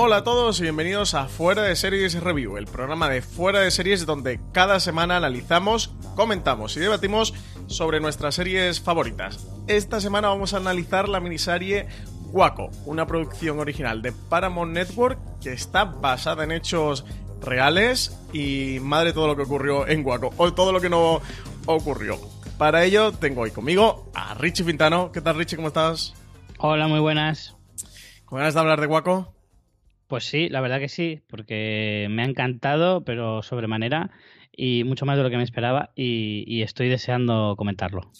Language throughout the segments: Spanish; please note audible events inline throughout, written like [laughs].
Hola a todos y bienvenidos a Fuera de Series Review, el programa de Fuera de Series donde cada semana analizamos, comentamos y debatimos sobre nuestras series favoritas. Esta semana vamos a analizar la miniserie Waco, una producción original de Paramount Network que está basada en hechos reales y madre todo lo que ocurrió en Waco, o todo lo que no ocurrió. Para ello tengo hoy conmigo a Richie Fintano. ¿Qué tal Richie? ¿Cómo estás? Hola, muy buenas. ¿Con ganas de hablar de Waco? Pues sí, la verdad que sí, porque me ha encantado, pero sobremanera, y mucho más de lo que me esperaba, y, estoy deseando comentarlo.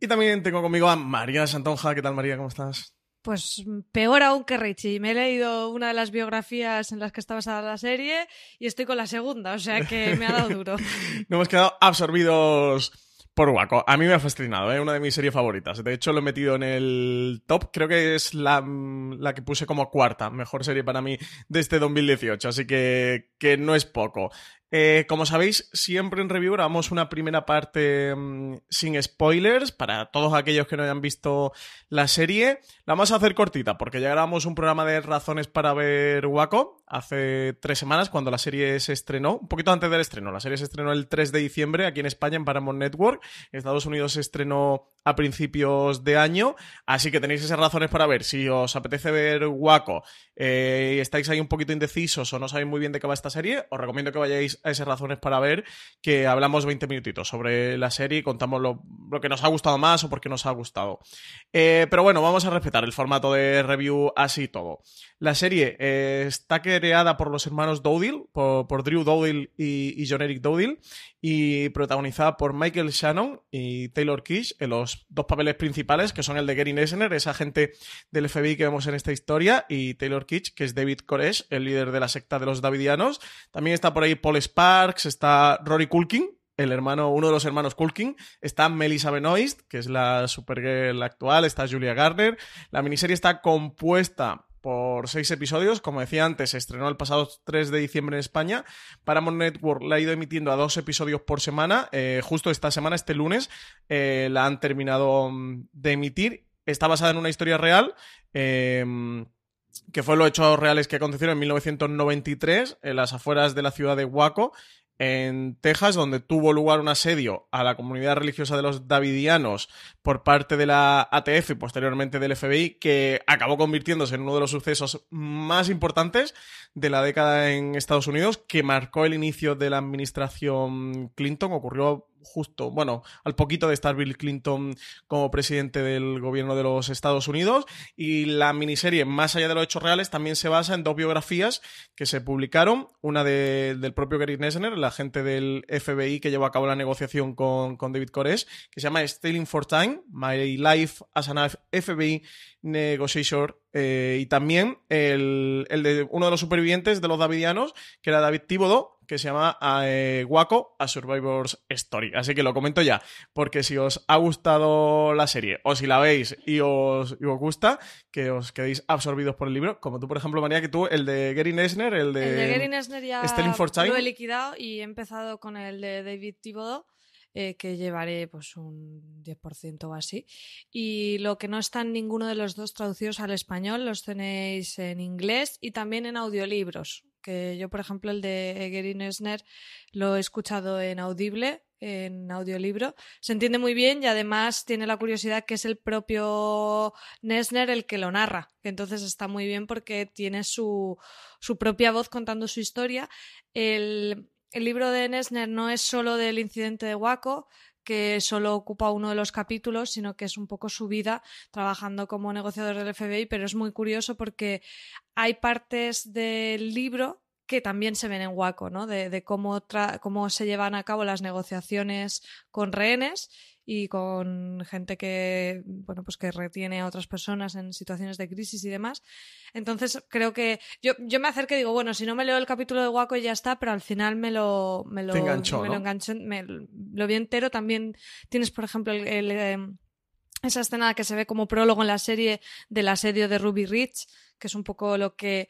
Y también tengo conmigo a María Santonja. ¿Qué tal, María? ¿Cómo estás? Pues peor aún que Richie. Me he leído una de las biografías en las que está basada la serie y estoy con la segunda, o sea que me ha dado duro. [laughs] no hemos quedado absorbidos por Waco. A mí me ha fascinado, es ¿eh? una de mis series favoritas. De hecho, lo he metido en el top. Creo que es la, la, que puse como cuarta mejor serie para mí de este 2018. Así que, que no es poco. Eh, como sabéis, siempre en review grabamos una primera parte mm, sin spoilers para todos aquellos que no hayan visto la serie. La vamos a hacer cortita porque ya grabamos un programa de razones para ver Waco hace tres semanas cuando la serie se estrenó, un poquito antes del estreno. La serie se estrenó el 3 de diciembre aquí en España en Paramount Network. En Estados Unidos se estrenó a principios de año, así que tenéis esas razones para ver. Si os apetece ver Waco eh, y estáis ahí un poquito indecisos o no sabéis muy bien de qué va esta serie, os recomiendo que vayáis a esas razones para ver que hablamos 20 minutitos sobre la serie y contamos lo, que nos ha gustado más o por qué nos ha gustado. Eh, pero bueno, vamos a respetar el formato de review así todo. La serie eh, está creada por los hermanos Dowdle, por, Drew Dowdle y, John Eric Dowdle, y protagonizada por Michael Shannon y Taylor Kish en los dos papeles principales, que son el de Gary Nesner, esa agente del FBI que vemos en esta historia, y Taylor Kish, que es David Koresh, el líder de la secta de los Davidianos. También está por ahí Paul Sparks, está Rory Culkin, el hermano, uno de los hermanos Culkin, está Melissa Benoist, que es la Supergirl actual, está Julia Garner. La miniserie está compuesta por seis episodios. Como decía antes, se estrenó el pasado 3 de diciembre en España. Paramount Network la ha ido emitiendo a dos episodios por semana. Eh, justo esta semana, este lunes, eh, la han terminado mm, de emitir. Está basada en una historia real. Em, que fue los hechos reales que acontecieron en 1993 en las afueras de la ciudad de Waco, en Texas, donde tuvo lugar un asedio a la comunidad religiosa de los Davidianos por parte de la ATF y posteriormente del FBI, que acabó convirtiéndose en uno de los sucesos más importantes de la década en Estados Unidos, que marcó el inicio de la administración Clinton. Ocurrió justo, bueno, al poquito de estar Bill Clinton como presidente del gobierno de los Estados Unidos. Y la miniserie, más allá de los hechos reales, también se basa en dos biografías que se publicaron. Una del propio Gary Nesner, el agente del FBI que llevó a cabo la negociación con, David Koresh, que se llama Stealing for Time, My Life as an FBI Negotiator. Eh, y también el, el, de uno de los supervivientes de los Davidianos, que era David Thibodeau, que se llama eh, Waco, A Survivor's Story. Así que lo comento ya, porque si os ha gustado la serie o si la veis y os, os gusta, que os quedéis absorbidos por el libro, como tú, por ejemplo, María, que tú, el de Gary Nesner, el de... El de Gary Nesner ya lo he liquidado y he empezado con el de David Thibodeau. Eh, que llevaré pues un 10% o así. Y lo que no está en ninguno de los dos traducidos al español, los tenéis en inglés y también en audiolibros que yo, por ejemplo, el de Gary Nesner lo he escuchado en audible, en audiolibro. Se entiende muy bien y además tiene la curiosidad que es el propio Nesner el que lo narra. Entonces está muy bien porque tiene su, su propia voz contando su historia. El, el libro de Nesner no es solo del incidente de Waco, que solo ocupa uno de los capítulos, sino que es un poco su vida trabajando como negociador del FBI, pero es muy curioso porque hay partes del libro que también se ven en Waco, ¿no? De, cómo, cómo se llevan a cabo las negociaciones con rehenes y con gente que, bueno, pues que retiene a otras personas en situaciones de crisis y demás. Entonces, creo que yo, yo me acerqué y digo, bueno, si no me leo el capítulo de Waco ya está, pero al final me lo, me lo, enganchó, me lo enganchó, me, lo vi entero. También tienes, por ejemplo, el, em, esa escena que se ve como prólogo en la serie del asedio de Ruby Rich, que es un poco lo que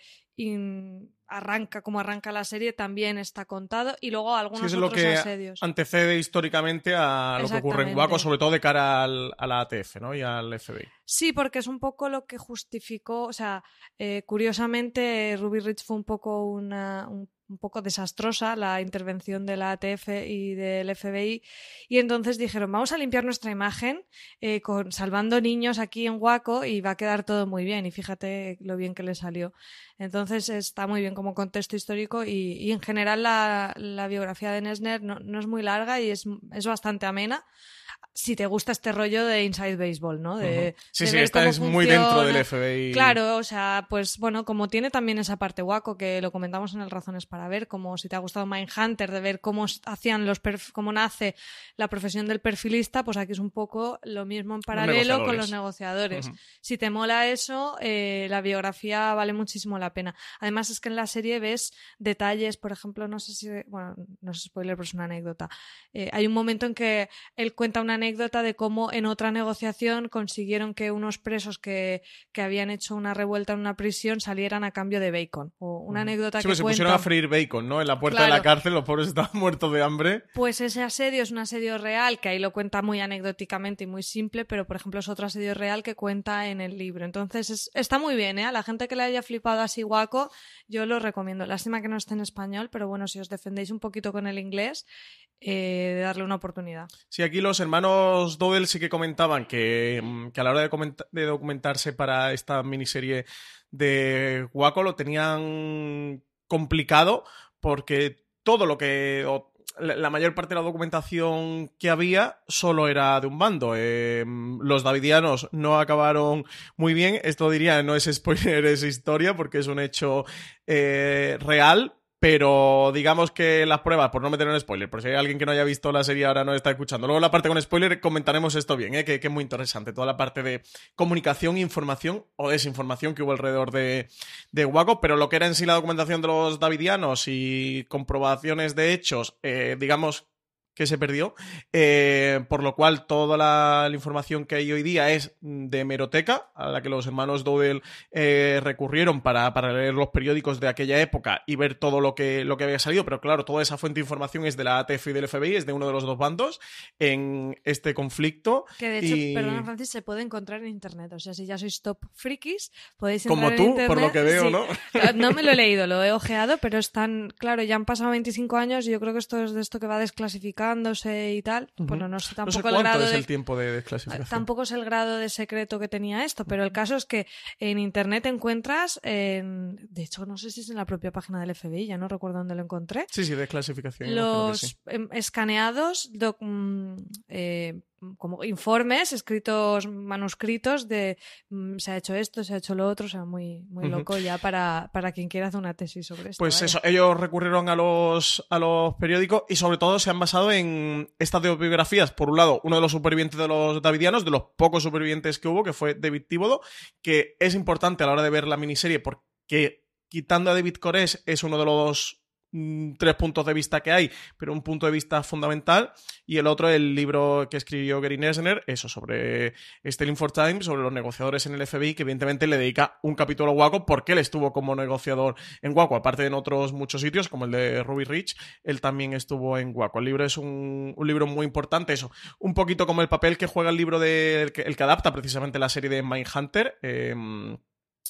arranca como arranca la serie también está contado y luego algunos sí, es lo que asedios. antecede históricamente a lo que ocurre en Waco, sobre todo de cara al, a la ATF ¿no? y al FBI. Sí, porque es un poco lo que justificó, o sea, eh, curiosamente Ruby Rich fue un poco una, un un poco desastrosa la intervención de la ATF y del FBI y entonces dijeron vamos a limpiar nuestra imagen eh, salvando niños aquí en Waco y va a quedar todo muy bien y fíjate lo bien que le salió. Entonces está muy bien como contexto histórico y, en general la, biografía de Nesner no, no, es muy larga y es, es bastante amena si te gusta este rollo de Inside Baseball, ¿no? De, sí, sí, esta es muy dentro del FBI. Claro, o sea, pues bueno, como tiene también esa parte guaco que lo comentamos en el Razones para Ver, como si te ha gustado Mindhunter, de ver cómo hacían los cómo nace la profesión del perfilista, pues aquí es un poco lo mismo en paralelo con los negociadores. Si te mola eso, eh, la biografía vale muchísimo la pena. Además es que en la serie ves detalles, por ejemplo, no sé si, bueno, no es spoiler, pero es una anécdota. Eh, hay un momento en que él cuenta una anécdota de cómo en otra negociación consiguieron que unos presos que, que, habían hecho una revuelta en una prisión salieran a cambio de bacon. O una anécdota que pues se pusieron a freír bacon, ¿no? En la puerta de la cárcel, los pobres estaban muertos de hambre. Pues ese asedio es un asedio real, que ahí lo cuenta muy anecdóticamente y muy simple, pero por ejemplo es otro asedio real que cuenta en el libro. Entonces está muy bien, ¿eh? A la gente que le haya flipado así guaco, yo lo recomiendo. Lástima que no esté en español, pero bueno, si os defendéis un poquito con el inglés, eh, darle una oportunidad. Sí, aquí los hermanos Dodel sí que comentaban que, mm, a la hora de, documentarse para esta miniserie de Waco lo tenían complicado porque todo lo que la mayor parte de la documentación que había solo era de un bando. Eh, los davidianos no acabaron muy bien. Esto diría, no es spoiler, [laughs] es historia, porque es un hecho eh, real, pero digamos que las pruebas, por no meter en spoiler, por si hay alguien que no haya visto la serie ahora no está escuchando. Luego la parte con spoiler comentaremos esto bien, ¿eh? que, es muy interesante. Toda la parte de comunicación, información o desinformación que hubo alrededor de, de Waco, pero lo que era en sí la documentación de los davidianos y comprobaciones de hechos, eh, digamos que se perdió, eh, por lo cual toda la, información que hay hoy día es de hemeroteca, a la que los hermanos Dowell eh, recurrieron para, para, leer los periódicos de aquella época y ver todo lo que, lo que había salido, pero claro, toda esa fuente de información es de la ATF y del FBI, es de uno de los dos bandos en este conflicto. Que de hecho, perdona Francis, se puede encontrar en internet, o sea, si ya sois top frikis, podéis Como tú, por lo que veo, ¿no? No me lo he leído, lo he ojeado, pero están, claro, ya han pasado 25 años y yo creo que esto es de esto que va desclasificar y tal. Bueno, no sé tampoco el grado es de... el tiempo de desclasificación. Tampoco es el grado de secreto que tenía esto, pero el caso es que en internet encuentras, en... de hecho, no sé si es en la propia página del FBI, ya no recuerdo dónde lo encontré. Sí, sí, desclasificación. Los em, escaneados, mm, eh, como informes escritos, manuscritos de mm, se ha hecho esto, se ha hecho lo otro, o sea, muy, muy loco ya para, para quien quiera hacer una tesis sobre esto. Pues eso, ellos recurrieron a los, a los periódicos y sobre todo se han basado en estas biografías. Por un lado, uno de los supervivientes de los davidianos, de los pocos supervivientes que hubo, que fue David Tíbodo, que es importante a la hora de ver la miniserie porque quitando a David Cores es uno de los Mm, tres puntos de vista que hay, pero un punto de vista fundamental. Y el otro, el libro que escribió Gary Nesner, eso, sobre Stelling for Time, sobre los negociadores en el FBI, que evidentemente le dedica un capítulo a Waco porque él estuvo como negociador en Waco, aparte de en otros muchos sitios, como el de Ruby Rich, él también estuvo en Waco. El libro es un, libro muy importante, eso, un poquito como el papel que juega el libro de, el, que, adapta precisamente la serie de Mindhunter. Eh,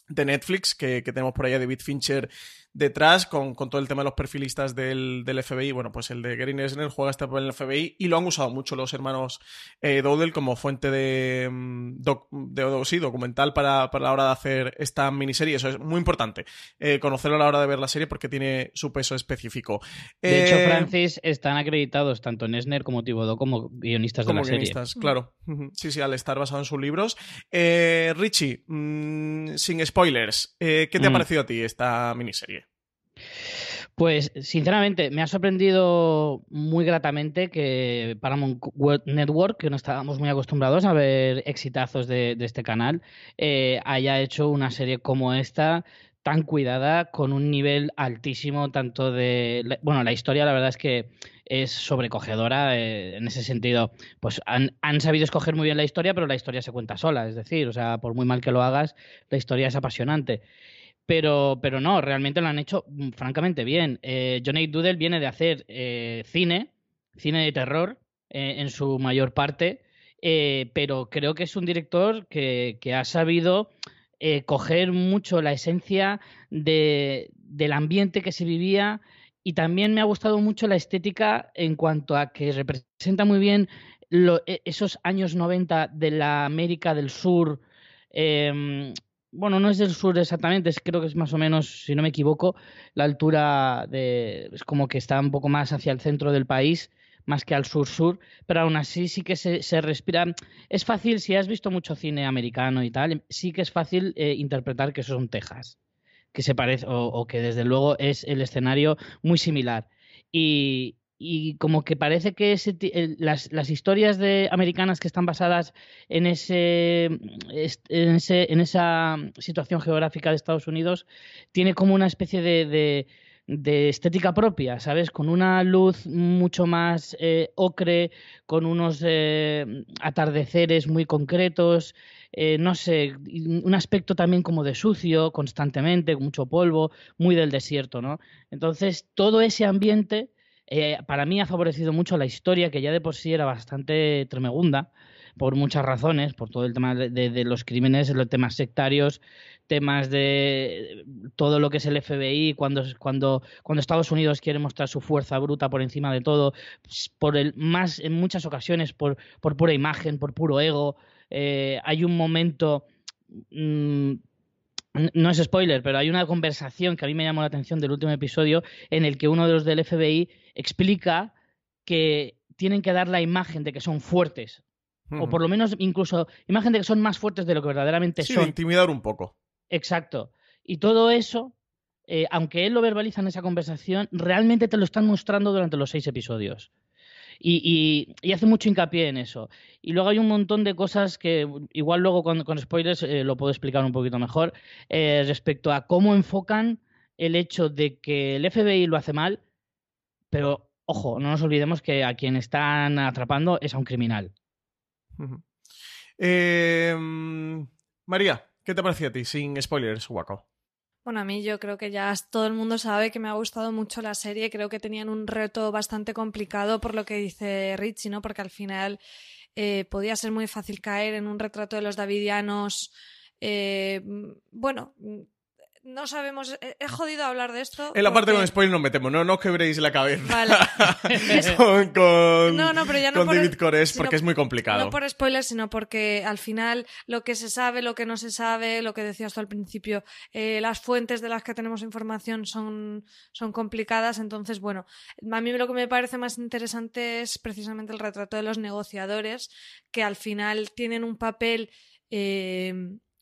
de Netflix, que, tenemos por ahí a David Fincher detrás, con, todo el tema de los perfilistas del, FBI. Bueno, pues el de Gary Nesner juega este papel en el FBI y lo han usado mucho los hermanos eh, Dowdell como fuente de, mm, de, documental para, la hora de hacer esta miniserie. Eso es muy importante, eh, conocerlo a la hora de ver la serie porque tiene su peso específico. De hecho, eh, Francis, están acreditados tanto Nesner como Thibodeau como guionistas de la guionistas, claro. Sí, sí, al estar basado en sus libros. Richie, mm, sin spoilers, ¿qué te ha mm. parecido a ti esta miniserie? Pues sinceramente me ha sorprendido muy gratamente que Paramount Network, que no estábamos muy acostumbrados a ver exitazos de, este canal, eh, haya hecho una serie como esta tan cuidada, con un nivel altísimo, tanto de... Bueno, la historia la verdad es que es sobrecogedora eh, en ese sentido. Pues han, han, sabido escoger muy bien la historia, pero la historia se cuenta sola, es decir, o sea, por muy mal que lo hagas, la historia es apasionante. Pero, pero no, realmente lo han hecho mm, francamente bien. Eh, Johnny Doodle viene de hacer eh, cine, cine de terror, eh, en su mayor parte, pero creo que es un director que, que ha sabido coger mucho la esencia de, del ambiente que se vivía y también me ha gustado mucho la estética en cuanto a que representa muy bien e, esos años 90 de la América del Sur. Em, bueno, no es del sur exactamente, es, creo que es más o menos, si no me equivoco, la altura de, es como que está un poco más hacia el centro del país, más que al sur-sur, pero aún así sí que se, respira. Es fácil, si has visto mucho cine americano y tal, sí que es fácil eh, interpretar que eso son Texas, que se parece, o, o que desde luego es el escenario muy similar. Y, y como que parece que las, historias de americanas que están basadas en ese, en ese en esa situación geográfica de Estados Unidos tiene como una especie de, de, estética propia, ¿sabes? Con una luz mucho más eh, ocre, con unos eh, atardeceres muy concretos, eh, no sé, un aspecto también como de sucio constantemente, con mucho polvo, muy del desierto, ¿no? Entonces, todo ese ambiente eh, para mí ha favorecido mucho la historia, que ya de por sí era bastante tremegunda, por muchas razones, por todo el tema de, los crímenes, los temas sectarios, temas de todo lo que es el FBI, cuando, cuando, cuando Estados Unidos quiere mostrar su fuerza bruta por encima de todo, por el, más en muchas ocasiones por, por pura imagen, por puro ego. Eh, hay un momento mm, no es spoiler, pero hay una conversación que a mí me llamó la atención del último episodio en el que uno de los del FBI explica que tienen que dar la imagen de que son fuertes. O por lo menos incluso imagen de que son más fuertes de lo que verdaderamente sí, son. De intimidar un poco. Exacto. Y todo eso, eh, aunque él lo verbaliza en esa conversación, realmente te lo están mostrando durante los seis episodios. Y, hace mucho hincapié en eso. Y luego hay un montón de cosas que igual luego con, spoilers eh, lo puedo explicar un poquito mejor eh, respecto a cómo enfocan el hecho de que el FBI lo hace mal, pero ojo, no nos olvidemos que a quien están atrapando es a un criminal. Em, María, ¿qué te pareció a ti sin spoilers, Waco? Bueno, a mí yo creo que ya todo el mundo sabe que me ha gustado mucho la serie. Creo que tenían un reto bastante complicado por lo que dice Richie, ¿no? Porque al final eh, podía ser muy fácil caer en un retrato de los davidianos. Eh, bueno, no sabemos. He, jodido hablar de esto. En la parte con spoiler nos metemos, no, no quebréis la cabeza. Vale. [laughs] con, no, no, pero ya no David Cores porque es muy complicado. No por spoiler, sino porque al final lo que se sabe, lo que no se sabe, lo que decías tú al principio, eh, las fuentes de las que tenemos información son, son complicadas. Entonces, bueno, a mí lo que me parece más interesante es precisamente el retrato de los negociadores, que al final tienen un papel. Eh,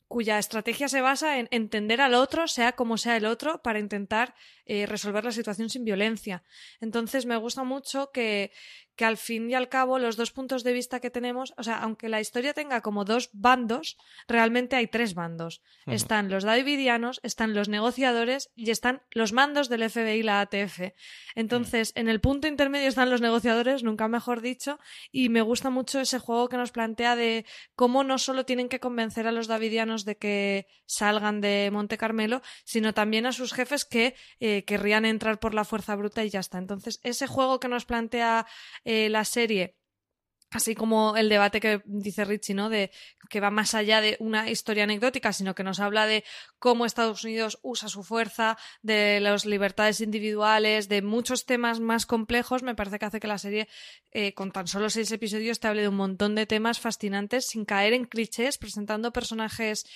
cuya estrategia se basa en entender al otro, sea como sea el otro, para intentar eh, resolver la situación sin violencia. Entonces me gusta mucho que, que al fin y al cabo los dos puntos de vista que tenemos, o sea, aunque la historia tenga como dos bandos, realmente hay tres bandos. Están los davidianos, están los negociadores y están los mandos del FBI y la ATF. Entonces, en el punto intermedio están los negociadores, nunca mejor dicho, y me gusta mucho ese juego que nos plantea de cómo no solo tienen que convencer a los davidianos de que salgan de Monte Carmelo, sino también a sus jefes que eh, querrían entrar por la fuerza bruta y ya está. Entonces, ese juego que nos plantea eh, la serie así como el debate que dice Richie, ¿no? De que va más allá de una historia anecdótica, sino que nos habla de cómo Estados Unidos usa su fuerza, de las libertades individuales, de muchos temas más complejos, me parece que hace que la serie, eh, con tan solo seis episodios, te hable de un montón de temas fascinantes sin caer en clichés, presentando personajes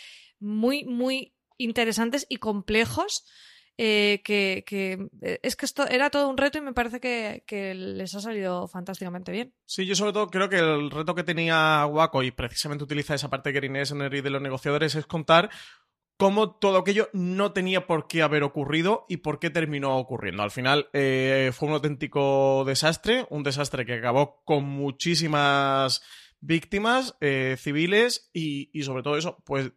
muy, muy interesantes y complejos eh, que, eh, es que esto era todo un reto y me parece que, les ha salido fantásticamente bien. Sí, yo sobre todo creo que el reto que tenía Waco y precisamente utiliza esa parte de Green y de los negociadores es contar cómo todo aquello no tenía por qué haber ocurrido y por qué terminó ocurriendo. Al final eh, fue un auténtico desastre, un desastre que acabó con muchísimas víctimas civiles y, sobre todo eso, pues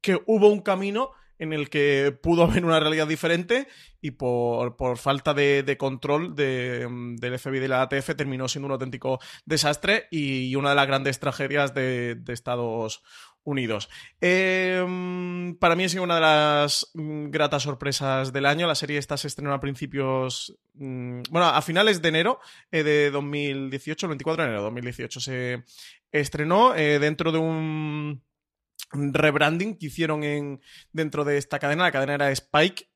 que hubo un camino en el que pudo haber una realidad diferente y por, falta de, control del FBI y de la ATF terminó siendo un auténtico desastre y una de las grandes tragedias de, de Estados Unidos. Em, para mí ha sido una de las mm, gratas sorpresas del año. La serie esta se estrenó a principios. Mm, bueno, a finales de enero eh, de 2018, el 24 de enero de 2018 se estrenó eh, dentro de un rebranding que hicieron en, dentro de esta cadena. La cadena era Spike.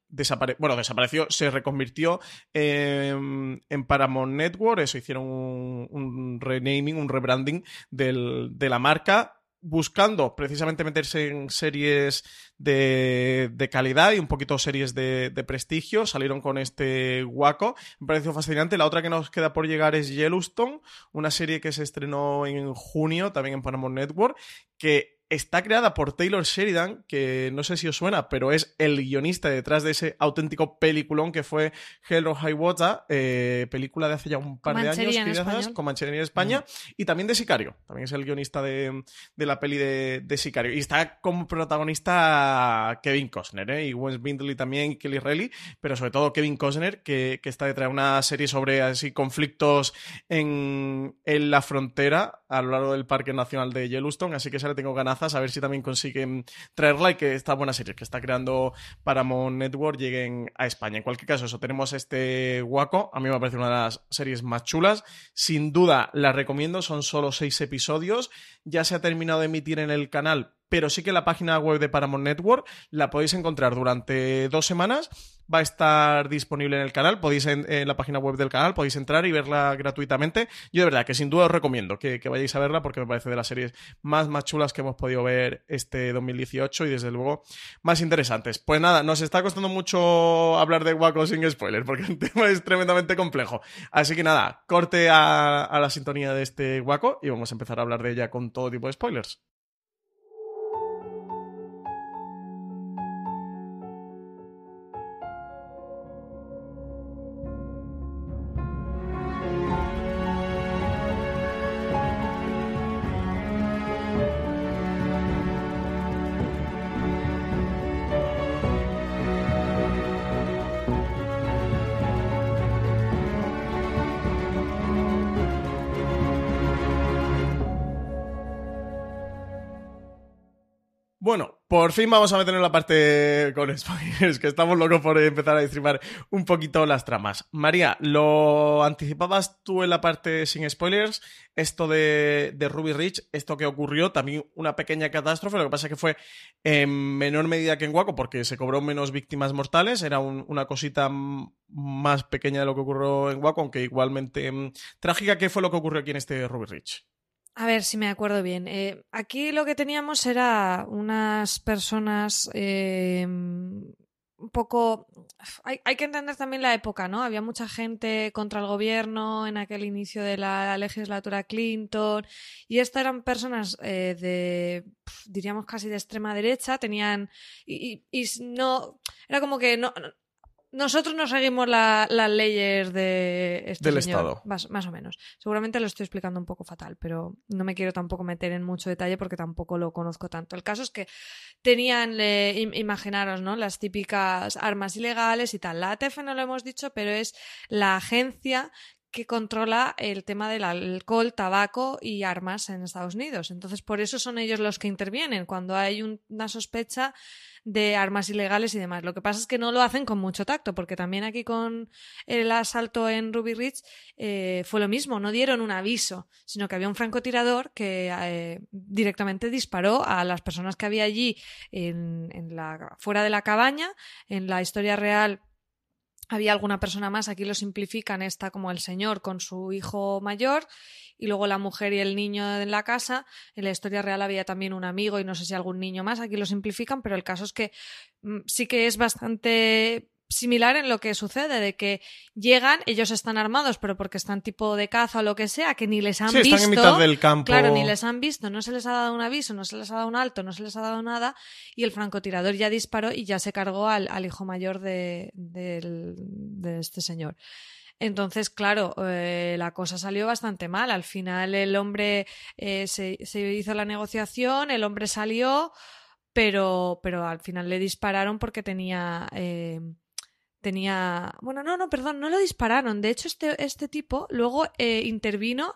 bueno, desapareció, se reconvirtió en, Paramount Network, eso hicieron un, renaming, un rebranding de la marca buscando precisamente meterse en series de, de calidad y un poquito series de, de, prestigio. Salieron con este guaco. Me pareció fascinante. La otra que nos queda por llegar es Yellowstone, una serie que se estrenó en junio también en Paramount Network, que está creada por Taylor Sheridan, que no sé si os suena, pero es el guionista detrás de ese auténtico peliculón que fue Hello High Water, eh, película de hace ya un par de años, quizás, con Manchería en España, y también de Sicario, también es el guionista de, la peli de, Sicario. Y está como protagonista Kevin Costner, ¿eh? y Wes Bindley también, y Kelly Reilly, pero sobre todo Kevin Costner, que, está detrás de una serie sobre así conflictos en, en la frontera a lo largo del Parque Nacional de Yellowstone, así que se le tengo ganas a ver si también consiguen traerla y que esta buena serie que está creando Paramount Network lleguen a España. En cualquier caso, eso, tenemos este Guaco, a mí me parece una de las series más chulas, sin duda la recomiendo, son solo seis episodios, ya se ha terminado de emitir en el canal, pero sí que la página web de Paramount Network la podéis encontrar durante dos semanas va a estar disponible en el canal. Podéis en, la página web del canal, podéis entrar y verla gratuitamente. Yo de verdad que sin duda os recomiendo que, vayáis a verla porque me parece de las series más, más chulas que hemos podido ver este 2018 y desde luego más interesantes. Pues nada, nos está costando mucho hablar de Waco sin spoilers porque el [laughs] tema es tremendamente complejo. Así que nada, corte a, a la sintonía de este Waco y vamos a empezar a hablar de ella con todo tipo de spoilers. Por fin vamos a meter en la parte con spoilers, que estamos locos por empezar a distribuir un poquito las tramas. María, ¿lo anticipabas tú en la parte sin spoilers? Esto de, Ruby Rich, esto que ocurrió, también una pequeña catástrofe, lo que pasa es que fue en menor medida que en Waco, porque se cobró menos víctimas mortales, era una cosita más pequeña de lo que ocurrió en Waco, aunque igualmente mm, trágica. ¿Qué fue lo que ocurrió aquí en este Ruby Rich? A ver si me acuerdo bien. Eh, aquí lo que teníamos era unas personas eh, un poco... Hay, que entender también la época, ¿no? Había mucha gente contra el gobierno en aquel inicio de la legislatura Clinton y estas eran personas eh, de, diríamos casi de extrema derecha, tenían... Y, y, no... Era como que no, nosotros no seguimos las leyes de este del Estado. Más, o menos. Seguramente lo estoy explicando un poco fatal, pero no me quiero tampoco meter en mucho detalle porque tampoco lo conozco tanto. El caso es que tenían, imaginaros, ¿no? Las típicas armas ilegales y tal. La ATF no lo hemos dicho, pero es la agencia que controla el tema del alcohol, tabaco y armas en Estados Unidos. Entonces, por eso son ellos los que intervienen cuando hay una sospecha de armas ilegales y demás. Lo que pasa es que no lo hacen con mucho tacto, porque también aquí con el asalto en Ruby Ridge eh, fue lo mismo, no dieron un aviso, sino que había un francotirador que eh, directamente disparó a las personas que había allí en, en la, fuera de la cabaña. En la historia real había alguna persona más, aquí lo simplifican, está como el señor con su hijo mayor y luego la mujer y el niño en la casa. En la historia real había también un amigo y no sé si algún niño más, aquí lo simplifican, pero el caso es que mm, sí que es bastante similar en lo que sucede, de que llegan, ellos están armados, pero porque están tipo de caza o lo que sea, que ni les han visto. Están en mitad del campo. Claro, ni les han visto, no se les ha dado un aviso, no se les ha dado un alto, no se les ha dado nada, y el francotirador ya disparó y ya se cargó al, hijo mayor de, de, este señor. Entonces, claro, eh, la cosa salió bastante mal. Al final el hombre eh, se, se hizo la negociación, el hombre salió, pero, pero al final le dispararon porque tenía eh, tenía. Bueno, no, no, perdón, no lo dispararon. De hecho, este, este tipo luego eh, intervino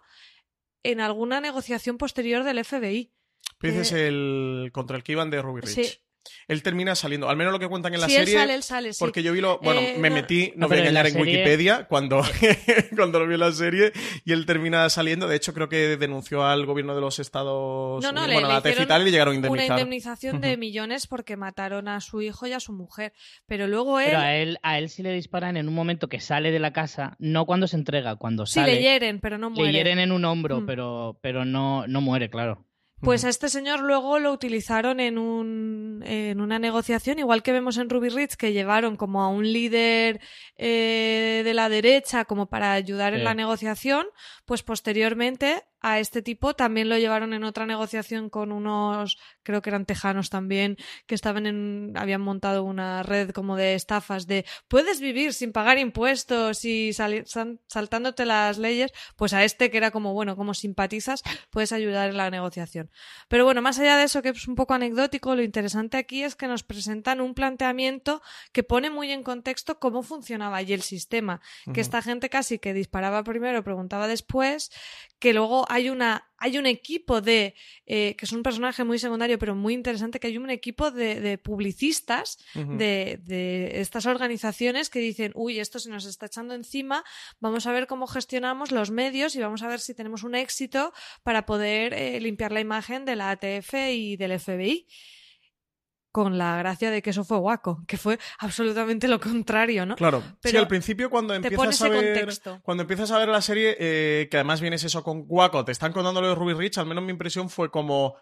en alguna negociación posterior del FBI. dices eh, el contra el que iban de Ruby Rich él termina saliendo, al menos lo que cuentan en la sí, serie. Él sale, él sale, sí. Porque yo vi lo. Bueno, eh, me metí, no, voy a engañar en, Wikipedia [laughs] cuando, [laughs] cuando lo vi en la serie y él termina saliendo. De hecho, creo que denunció al gobierno de los Estados no, no, Unidos, bueno, le, la y tal, y le llegaron a indemnizar. Una indemnización de millones porque mataron a su hijo y a su mujer. Pero luego él. Pero a él, a él sí le disparan en un momento que sale de la casa, no cuando se entrega, cuando sale. Sí, le hieren, pero no muere. Le hieren en un hombro, mm. pero, pero no, no muere, claro. Pues a este señor luego lo utilizaron en, un, en una negociación, igual que vemos en Ruby Ridge, que llevaron como a un líder eh, de la derecha como para ayudar en la negociación, pues posteriormente a este tipo. También lo llevaron en otra negociación con unos, creo que eran tejanos también, que estaban en, habían montado una red como de estafas de puedes vivir sin pagar impuestos y saltándote las leyes, pues a este que era como, bueno, como simpatizas, puedes ayudar en la negociación. Pero bueno, más allá de eso, que es un poco anecdótico, lo interesante aquí es que nos presentan un planteamiento que pone muy en contexto cómo funcionaba allí el sistema, que esta gente casi que disparaba primero, preguntaba después, que luego hay una hay un equipo de eh, que es un personaje muy secundario pero muy interesante que hay un equipo de, publicistas de, de, estas organizaciones que dicen uy esto se nos está echando encima vamos a ver cómo gestionamos los medios y vamos a ver si tenemos un éxito para poder eh, limpiar la imagen de la ATF y del FBI con la gracia de que eso fue guaco, que fue absolutamente lo contrario, ¿no? Claro. Pero sí, al principio cuando empiezas a ver cuando empiezas a ver la serie, eh, que además vienes eso con guaco, te están contando lo de Ruby Rich, al menos mi impresión fue como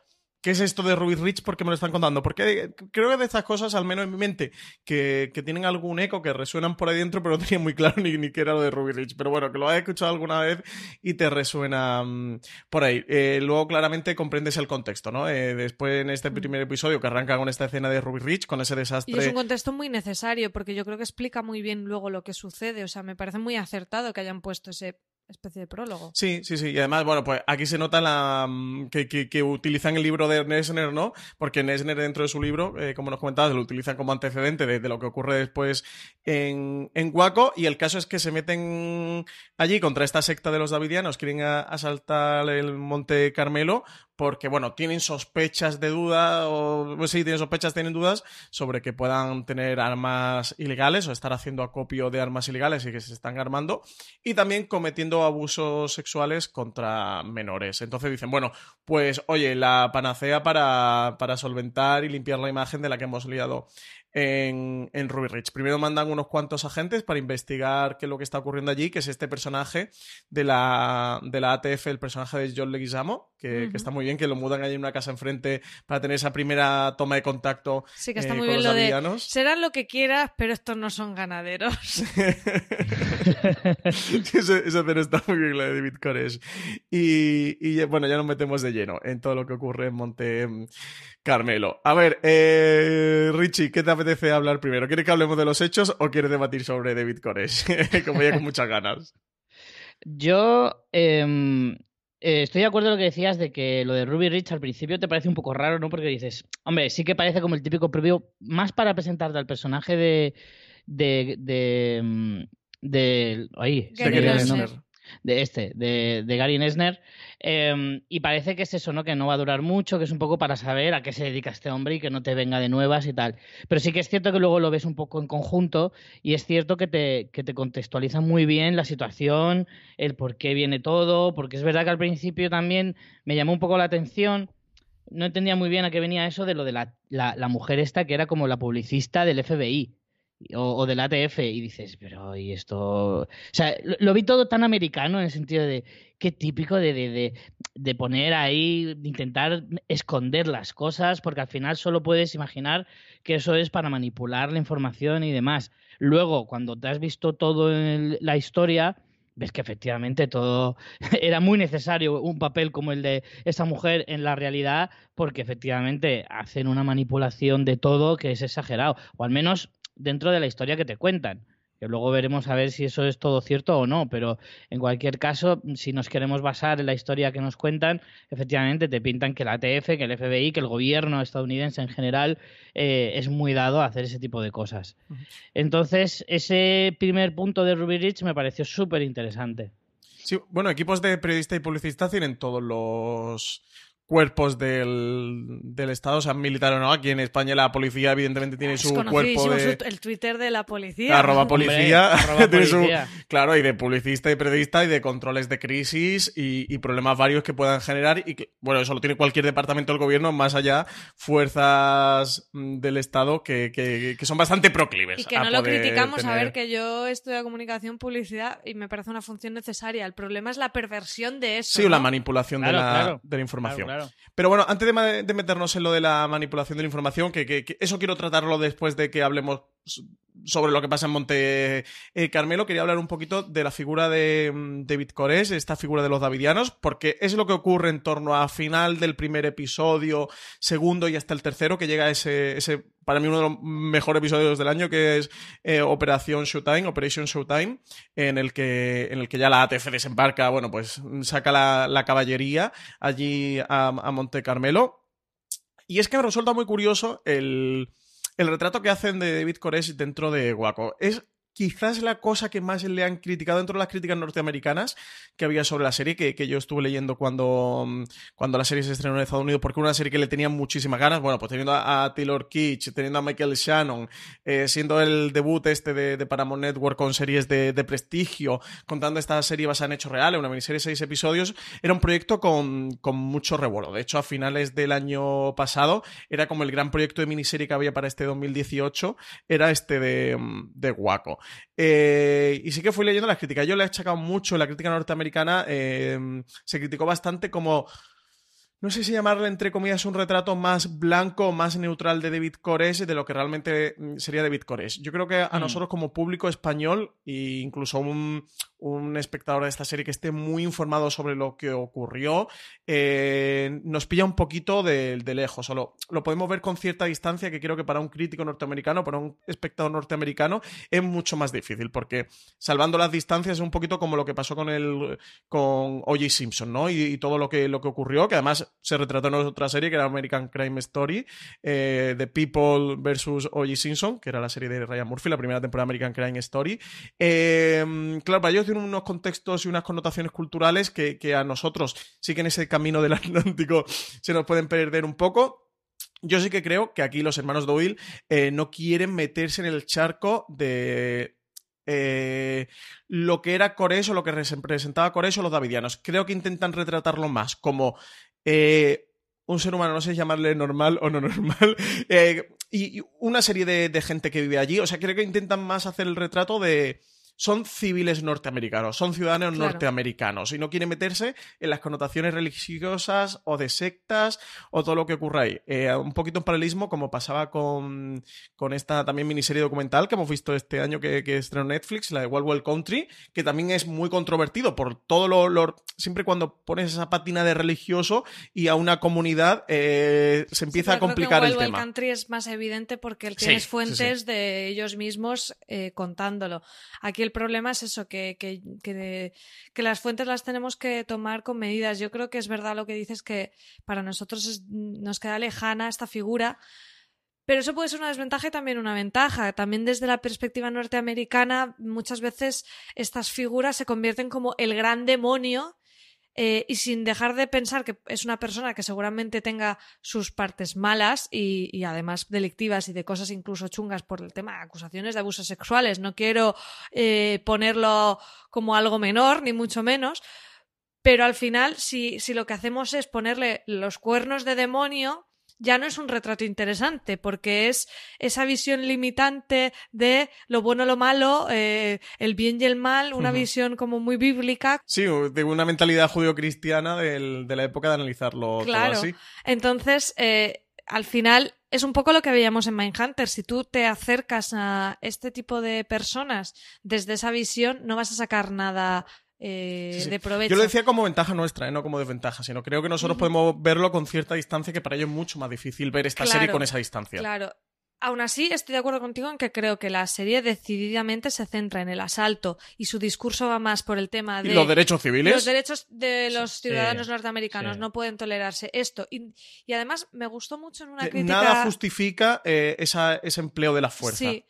¿Qué es esto de Ruby Rich? ¿Por qué me lo están contando? Porque creo que de estas cosas, al menos en mi mente, que, tienen algún eco, que resuenan por ahí dentro, pero no tenía muy claro [laughs] ni, ni qué era lo de Ruby Rich. Pero bueno, que lo has escuchado alguna vez y te resuena mm, por ahí. Eh, luego claramente comprendes el contexto, ¿no? Eh, después en este mm. primer episodio que arranca con esta escena de Ruby Rich, con ese desastre. Y es un contexto muy necesario, porque yo creo que explica muy bien luego lo que sucede. O sea, me parece muy acertado que hayan puesto ese especie de prólogo. Sí, sí, sí. Y además, bueno, pues aquí se nota la mm, que, que, utilizan el libro de Nesner, ¿no? Porque Nesner dentro de su libro, eh, como nos comentabas, lo utilizan como antecedente de, lo que ocurre después en, en Waco. Y el caso es que se meten allí contra esta secta de los davidianos, quieren asaltar el Monte Carmelo porque, bueno, tienen sospechas de duda, o pues sí, tienen sospechas, tienen dudas sobre que puedan tener armas ilegales o estar haciendo acopio de armas ilegales y que se están armando, y también cometiendo abusos sexuales contra menores. Entonces dicen, bueno, pues oye, la panacea para, para solventar y limpiar la imagen de la que hemos liado en, en Ruby Ridge. Primero mandan unos cuantos agentes para investigar qué es lo que está ocurriendo allí, que es este personaje de la, de la ATF, el personaje de John Leguizamo, que, que, está muy bien, que lo mudan allí en una casa enfrente para tener esa primera toma de contacto. Sí, que está eh, muy bien lo de. Serán lo que quieras, pero estos no son ganaderos. [laughs] [laughs] esa escena está muy bien, la de David Koresh. Y, y bueno, ya nos metemos de lleno en todo lo que ocurre en Monte Carmelo. A ver, eh, Richie, ¿qué te apetece hablar primero? ¿Quieres que hablemos de los hechos o quieres debatir sobre David Koresh? [laughs] Como ya con muchas ganas. Yo em, eh, estoy de acuerdo con lo que decías de que lo de Ruby Rich al principio te parece un poco raro, ¿no? Porque dices, hombre, sí que parece como el típico previo, más para presentarte al personaje de. de. de. Mm, de, ahí, de este, de, de Gary Nesner. Em, y parece que es eso, ¿no? Que no va a durar mucho, que es un poco para saber a qué se dedica este hombre y que no te venga de nuevas y tal. Pero sí que es cierto que luego lo ves un poco en conjunto y es cierto que te, que te contextualiza muy bien la situación, el por qué viene todo, porque es verdad que al principio también me llamó un poco la atención. No entendía muy bien a qué venía eso de lo de la, la, la mujer esta que era como la publicista del FBI o, del ATF y dices, pero ¿y esto? O sea, lo, vi todo tan americano en el sentido de qué típico de, de, de, poner ahí, intentar esconder las cosas, porque al final solo puedes imaginar que eso es para manipular la información y demás. Luego, cuando te has visto todo en la historia, ves que efectivamente todo [laughs] era muy necesario un papel como el de esa mujer en la realidad, porque efectivamente hacen una manipulación de todo que es exagerado, o al menos dentro de la historia que te cuentan que luego veremos a ver si eso es todo cierto o no, pero en cualquier caso, si nos queremos basar en la historia que nos cuentan, efectivamente te pintan que la ATF, que el FBI, que el gobierno estadounidense en general eh, es muy dado a hacer ese tipo de cosas. Entonces, ese primer punto de Ruby Ridge me pareció súper interesante. Sí, bueno, equipos de periodistas y publicistas tienen todos los cuerpos del, del Estado, sean militares o no. Aquí en España la policía evidentemente tiene su cuerpo de... el Twitter de la policía. Arroba [laughs] policía. claro, y de publicista y periodista y de controles de crisis y, problemas varios que puedan generar y que, bueno, eso lo tiene cualquier departamento del gobierno, más allá fuerzas mm, del Estado que, que, son bastante proclives. Y que no lo criticamos, a ver, que yo estudio comunicación, publicidad y me parece una función necesaria. El problema es la perversión de eso. Sí, la manipulación de, la, de la información. Pero bueno, antes de, meternos en lo de la manipulación de la información, que, eso quiero tratarlo después de que hablemos sobre lo que pasa en Monte eh, Carmelo, quería hablar un poquito de la figura de mm, David Cores, esta figura de los davidianos, porque es lo que ocurre en torno a final del primer episodio, segundo y hasta el tercero, que llega ese, ese para mí uno de los mejores episodios del año, que es eh, Operación Showtime, Operation Showtime, en el que, en el que ya la ATF desembarca, bueno, pues saca la, caballería allí a, a Monte Carmelo. Y es que me resulta muy curioso el, el retrato que hacen de David Koresh dentro de Waco. Es quizás la cosa que más le han criticado dentro de las críticas norteamericanas que había sobre la serie, que, yo estuve leyendo cuando, mm, cuando la serie se estrenó en Estados Unidos, porque era una serie que le tenía muchísimas ganas. Bueno, pues teniendo a, Taylor Kitsch, teniendo a Michael Shannon, eh, siendo el debut este de, Paramount Network con series de, prestigio, contando esta serie basada en hechos reales, una miniserie de seis episodios, era un proyecto con, con mucho revuelo. De hecho, a finales del año pasado, era como el gran proyecto de miniserie que había para este 2018, era este de, mm, de Waco. Eh, y sí que fui leyendo las críticas. Yo le he achacado mucho la crítica norteamericana. Eh, se criticó bastante como no sé si llamarle entre comillas un retrato más blanco, más neutral de David Cores de lo que realmente mm, sería David Cores. Yo creo que a mm. nosotros como público español e incluso un, un, espectador de esta serie que esté muy informado sobre lo que ocurrió, eh, nos pilla un poquito de, lejos. Solo lo podemos ver con cierta distancia que creo que para un crítico norteamericano, para un espectador norteamericano, es mucho más difícil porque salvando las distancias es un poquito como lo que pasó con el con O.J. Simpson, ¿no? Y, y, todo lo que, lo que ocurrió, que además se retrató en otra serie que era American Crime Story, eh, The People vs. O.J. Simpson, que era la serie de Ryan Murphy, la primera temporada de American Crime Story. Eh, claro, para ellos tienen unos contextos y unas connotaciones culturales que, a nosotros sí que en ese camino del [laughs] Atlántico se nos pueden perder un poco. Yo sí que creo que aquí los hermanos Doyle eh, no quieren meterse en el charco de lo que era Cores o lo que representaba Cores o los davidianos. Creo que intentan retratarlo más como eh, un ser humano, no sé llamarle normal o no [laughs] normal, eh, y, una serie de, gente que vive allí. O sea, creo que intentan más hacer el retrato de, son civiles norteamericanos, son ciudadanos norteamericanos y no quieren meterse en las connotaciones religiosas o de sectas o todo lo que ocurra ahí. Eh, un poquito en paralelismo como pasaba con, con, esta también miniserie documental que hemos visto este año que, que estrenó Netflix, la de Wild Wild Country, que también es muy controvertido por todo lo... siempre cuando pones esa patina de religioso y a una comunidad eh, se empieza a complicar creo que el Wild Wild Country es más evidente porque tienes fuentes de ellos mismos eh, contándolo. Aquí el problema es eso, que, que, que, las fuentes las tenemos que tomar con medidas. Yo creo que es verdad lo que dices, que para nosotros nos queda lejana esta figura. Pero eso puede ser una desventaja y también una ventaja. También desde la perspectiva norteamericana, muchas veces estas figuras se convierten como el gran demonio eh, y sin dejar de pensar que es una persona que seguramente tenga sus partes malas y, además delictivas y de cosas incluso chungas por el tema de acusaciones de abusos sexuales. No quiero eh, ponerlo como algo menor, ni mucho menos. Pero al final, si, si lo que hacemos es ponerle los cuernos de demonio, ya no es un retrato interesante, porque es esa visión limitante de lo bueno, lo malo, eh, el bien y el mal, una visión como muy bíblica. Sí, de una mentalidad judío-cristiana de la época de analizarlo claro. todo así. Entonces, eh, al final es un poco lo que veíamos en Mindhunter. Si tú te acercas a este tipo de personas desde esa visión, no vas a sacar nada eh, de provecho. Yo lo decía como ventaja nuestra, ¿eh? no como desventaja, sino creo que nosotros podemos verlo con cierta distancia, que para ellos es mucho más difícil ver esta serie con esa distancia. Claro, Aún así, estoy de acuerdo contigo en que creo que la serie decididamente se centra en el asalto y su discurso va más por el tema de... los derechos civiles? Los derechos de los ciudadanos norteamericanos no pueden tolerarse. Esto. Y, además me gustó mucho en una crítica... Nada justifica eh, ese empleo de la fuerza. Sí.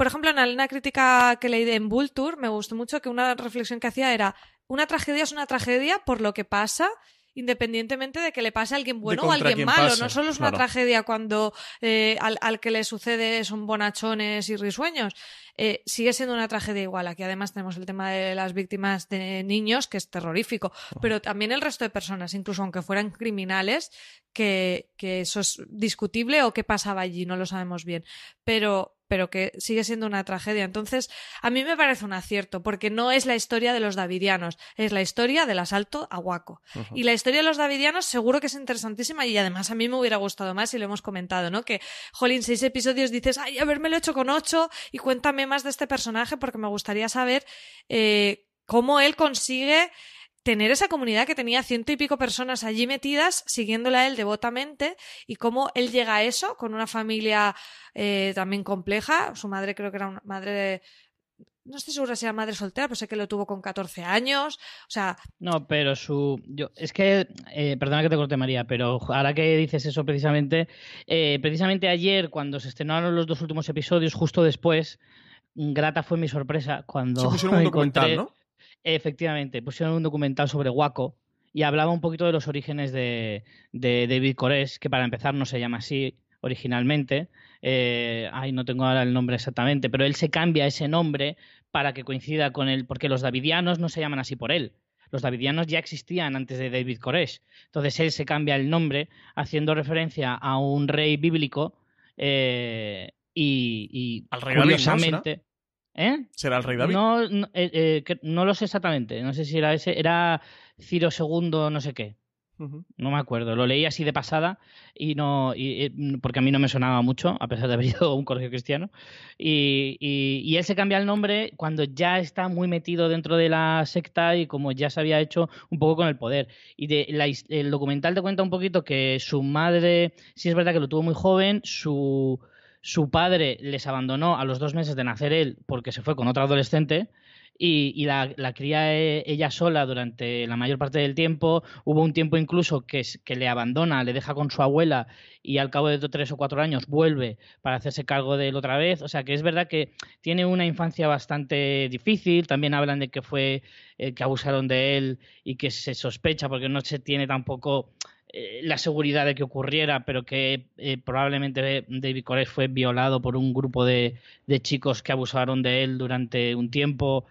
Por ejemplo, en una crítica que leí en Vulture me gustó mucho que una reflexión que hacía era una tragedia es una tragedia por lo que pasa independientemente de que le pase a alguien bueno o a alguien malo. No solo es una tragedia cuando eh, al, que le sucede son bonachones y risueños. Eh, sigue siendo una tragedia igual. Aquí además tenemos el tema de las víctimas de niños, que es terrorífico, pero también el resto de personas, incluso aunque fueran criminales, que, que eso es discutible o qué pasaba allí, no lo sabemos bien. Pero pero que sigue siendo una tragedia. Entonces, a mí me parece un acierto, porque no es la historia de los davidianos, es la historia del asalto a Waco. Y la historia de los davidianos seguro que es interesantísima y además a mí me hubiera gustado más y lo hemos comentado, ¿no? Que, jolín, seis episodios dices, ay, lo hecho con ocho y cuéntame más de este personaje porque me gustaría saber eh, cómo él consigue tener esa comunidad que tenía ciento y pico personas allí metidas, siguiéndole a él devotamente, y cómo él llega a eso con una familia eh, también compleja. Su madre creo que era una madre de, no estoy segura si era madre soltera, pero sé que lo tuvo con 14 años. O sea. No, pero su. Yo, es que. Eh, perdona que te corte, María, pero ahora que dices eso precisamente. Eh, precisamente ayer, cuando se estrenaron los dos últimos episodios, justo después, grata fue mi sorpresa cuando. Se pusieron un [laughs] documental, ¿no? Efectivamente, pusieron un documental sobre Waco y hablaba un poquito de los orígenes de, David Koresh, que para empezar no se llama así originalmente. Eh, ay, no tengo ahora el nombre exactamente, pero él se cambia ese nombre para que coincida con él, porque los davidianos no se llaman así por él. Los davidianos ya existían antes de David Koresh. Entonces él se cambia el nombre haciendo referencia a un rey bíblico eh, y, Al rey curiosamente... ¿Eh? ¿Será el rey David? No, no, eh, eh, no, lo sé exactamente. No sé si era ese. Era Ciro II, no sé qué. No me acuerdo. Lo leí así de pasada y no. porque a mí no me sonaba mucho, a pesar de haber [laughs] ido a un colegio cristiano. Y, y, él se cambia el nombre cuando ya está muy metido dentro de la secta y como ya se había hecho un poco con el poder. Y de, el documental te cuenta un poquito que su madre, sí es verdad que lo tuvo muy joven, su su padre les abandonó a los dos meses de nacer él porque se fue con otra adolescente y, la, cría e, ella sola durante la mayor parte del tiempo. Hubo un tiempo incluso que, que le abandona, le deja con su abuela y al cabo de tres o cuatro años vuelve para hacerse cargo de él otra vez. O sea que es verdad que tiene una infancia bastante difícil. También hablan de que fue eh, que abusaron de él y que se sospecha porque no se tiene tampoco eh, la seguridad de que ocurriera, pero que eh, probablemente David Koresh fue violado por un grupo de, chicos que abusaron de él durante un tiempo,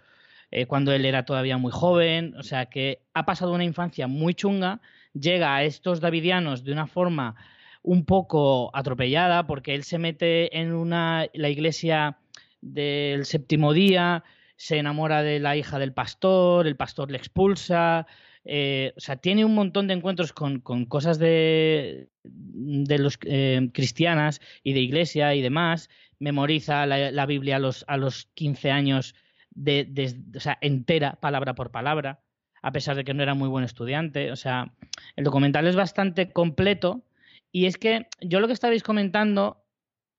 eh, cuando él era todavía muy joven. O sea que ha pasado una infancia muy chunga, llega a estos davidianos de una forma un poco atropellada, porque él se mete en una, la iglesia del séptimo día, se enamora de la hija del pastor, el pastor le expulsa, eh, o sea, tiene un montón de encuentros con, cosas de, de los eh, cristianas y de iglesia y demás. Memoriza la, Biblia a los, a los 15 años, de, o sea, entera, palabra por palabra, a pesar de que no era muy buen estudiante. O sea, el documental es bastante completo. Y es que yo lo que estabais comentando,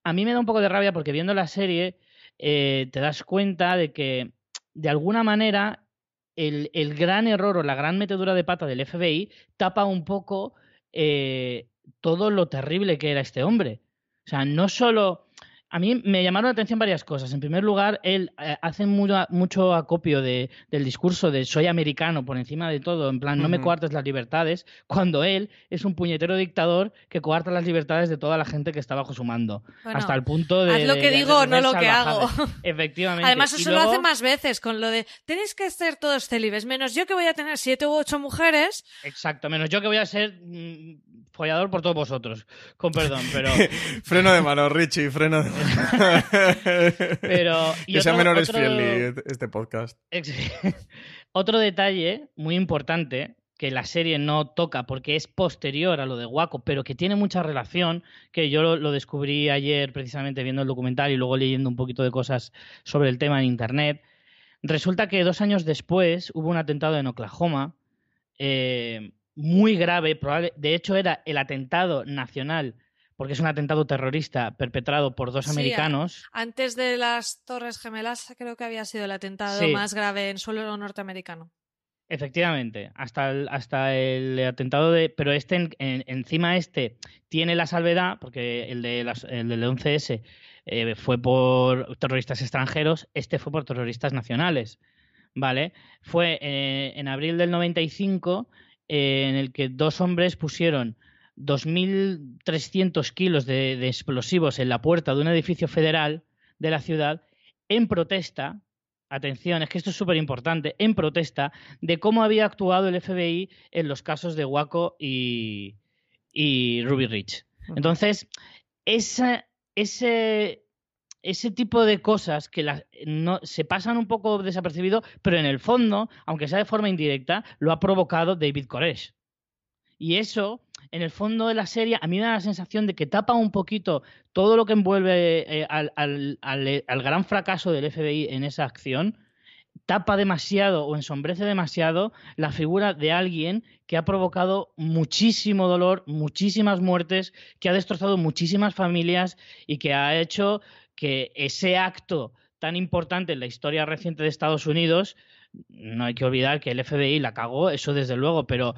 a mí me da un poco de rabia porque viendo la serie eh, te das cuenta de que de alguna manera el, el, gran error o la gran metedura de pata del FBI tapa un poco eh, todo lo terrible que era este hombre. O sea, no solo a mí me llamaron la atención varias cosas. En primer lugar, él eh, hace mucho, acopio de, del discurso de soy americano por encima de todo, en plan, no me coartes las libertades, cuando él es un puñetero dictador que coarta las libertades de toda la gente que está bajo su mando. hasta el punto de... Haz lo que digo, no lo que hago. [laughs] Efectivamente. Además, eso lo hace más veces, con lo de tenéis que ser todos célibes, menos yo que voy a tener siete u ocho mujeres. Exacto, menos yo que voy a ser mm, follador por todos vosotros. Con perdón, pero... [laughs] freno de mano, Richie, freno de mano. [laughs] [laughs] Pero, que sea menores friendly este podcast. [laughs] otro detalle muy importante que la serie no toca porque es posterior a lo de Waco, pero que tiene mucha relación, que yo lo, descubrí ayer precisamente viendo el documental y luego leyendo un poquito de cosas sobre el tema en Internet. Resulta que dos años después hubo un atentado en Oklahoma, eh, muy grave, probable, de hecho era el atentado nacional porque es un atentado terrorista perpetrado por dos americanos. Antes de las Torres Gemelas, creo que había sido el atentado más grave en suelo norteamericano. Efectivamente, hasta el, hasta el atentado de. Pero este, encima este, tiene la salvedad, porque el, de el del 11S eh, fue por terroristas extranjeros, este fue por terroristas nacionales. ¿Vale? Fue eh, en abril del 95 eh, en el que dos hombres pusieron 2.300 kilos de, de explosivos en la puerta de un edificio federal de la ciudad en protesta atención, es que esto es súper importante, en protesta de cómo había actuado el FBI en los casos de Waco y, Ruby Ridge. Entonces, ese, ese tipo de cosas que no, se pasan un poco desapercibido, pero en el fondo, aunque sea de forma indirecta, lo ha provocado David Koresh. Y eso, en el fondo de la serie, a mí me da la sensación de que tapa un poquito todo lo que envuelve eh, al, al, gran fracaso del FBI en esa acción, tapa demasiado o ensombrece demasiado la figura de alguien que ha provocado muchísimo dolor, muchísimas muertes, que ha destrozado muchísimas familias y que ha hecho que ese acto tan importante en la historia reciente de Estados Unidos, no hay que olvidar que el FBI la cagó, eso desde luego, pero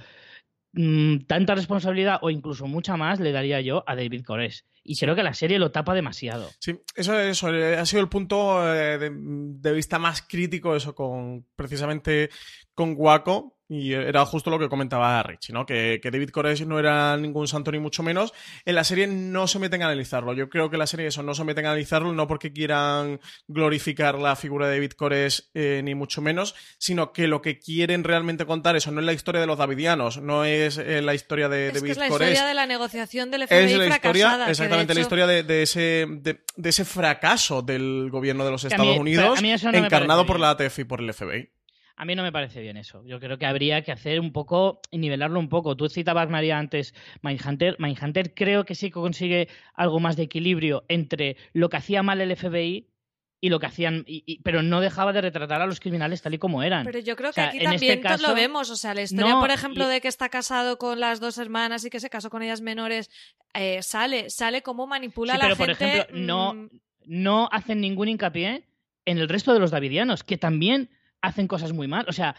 Mm, tanta responsabilidad o incluso mucha más le daría yo a David Koresh. Y creo que la serie lo tapa demasiado. Sí, eso, eso eh, ha sido el punto eh, de, de, vista más crítico, eso con precisamente con Waco, y era justo lo que comentaba Richie, ¿no? Que, David Koresh no era ningún santo ni mucho menos. En la serie no se meten a analizarlo. Yo creo que la serie eso no se meten a analizarlo, no porque quieran glorificar la figura de David Koresh eh, ni mucho menos, sino que lo que quieren realmente contar eso no es la historia de los davidianos, no es eh, la historia de David Koresh. Es la historia de la negociación del FBI es la historia, exactamente la historia de, ese de, ese fracaso del gobierno de los Estados Unidos encarnado por la ATF y por el FBI. A mí no me parece bien eso. Yo creo que habría que hacer un poco y nivelarlo un poco. Tú citabas, María, antes Mindhunter. Mindhunter creo que sí que consigue algo más de equilibrio entre lo que hacía mal el FBI y lo que hacían, pero no dejaba de retratar a los criminales tal y como eran. Pero yo creo que aquí este también lo vemos, o sea, la historia, por ejemplo, de que está casado con las dos hermanas y que se casó con ellas menores, eh, sale, sale como manipula a la pero, gente. Pero, por ejemplo, no, mm. no hacen ningún hincapié en el resto de los davidianos, que también hacen cosas muy mal. O sea,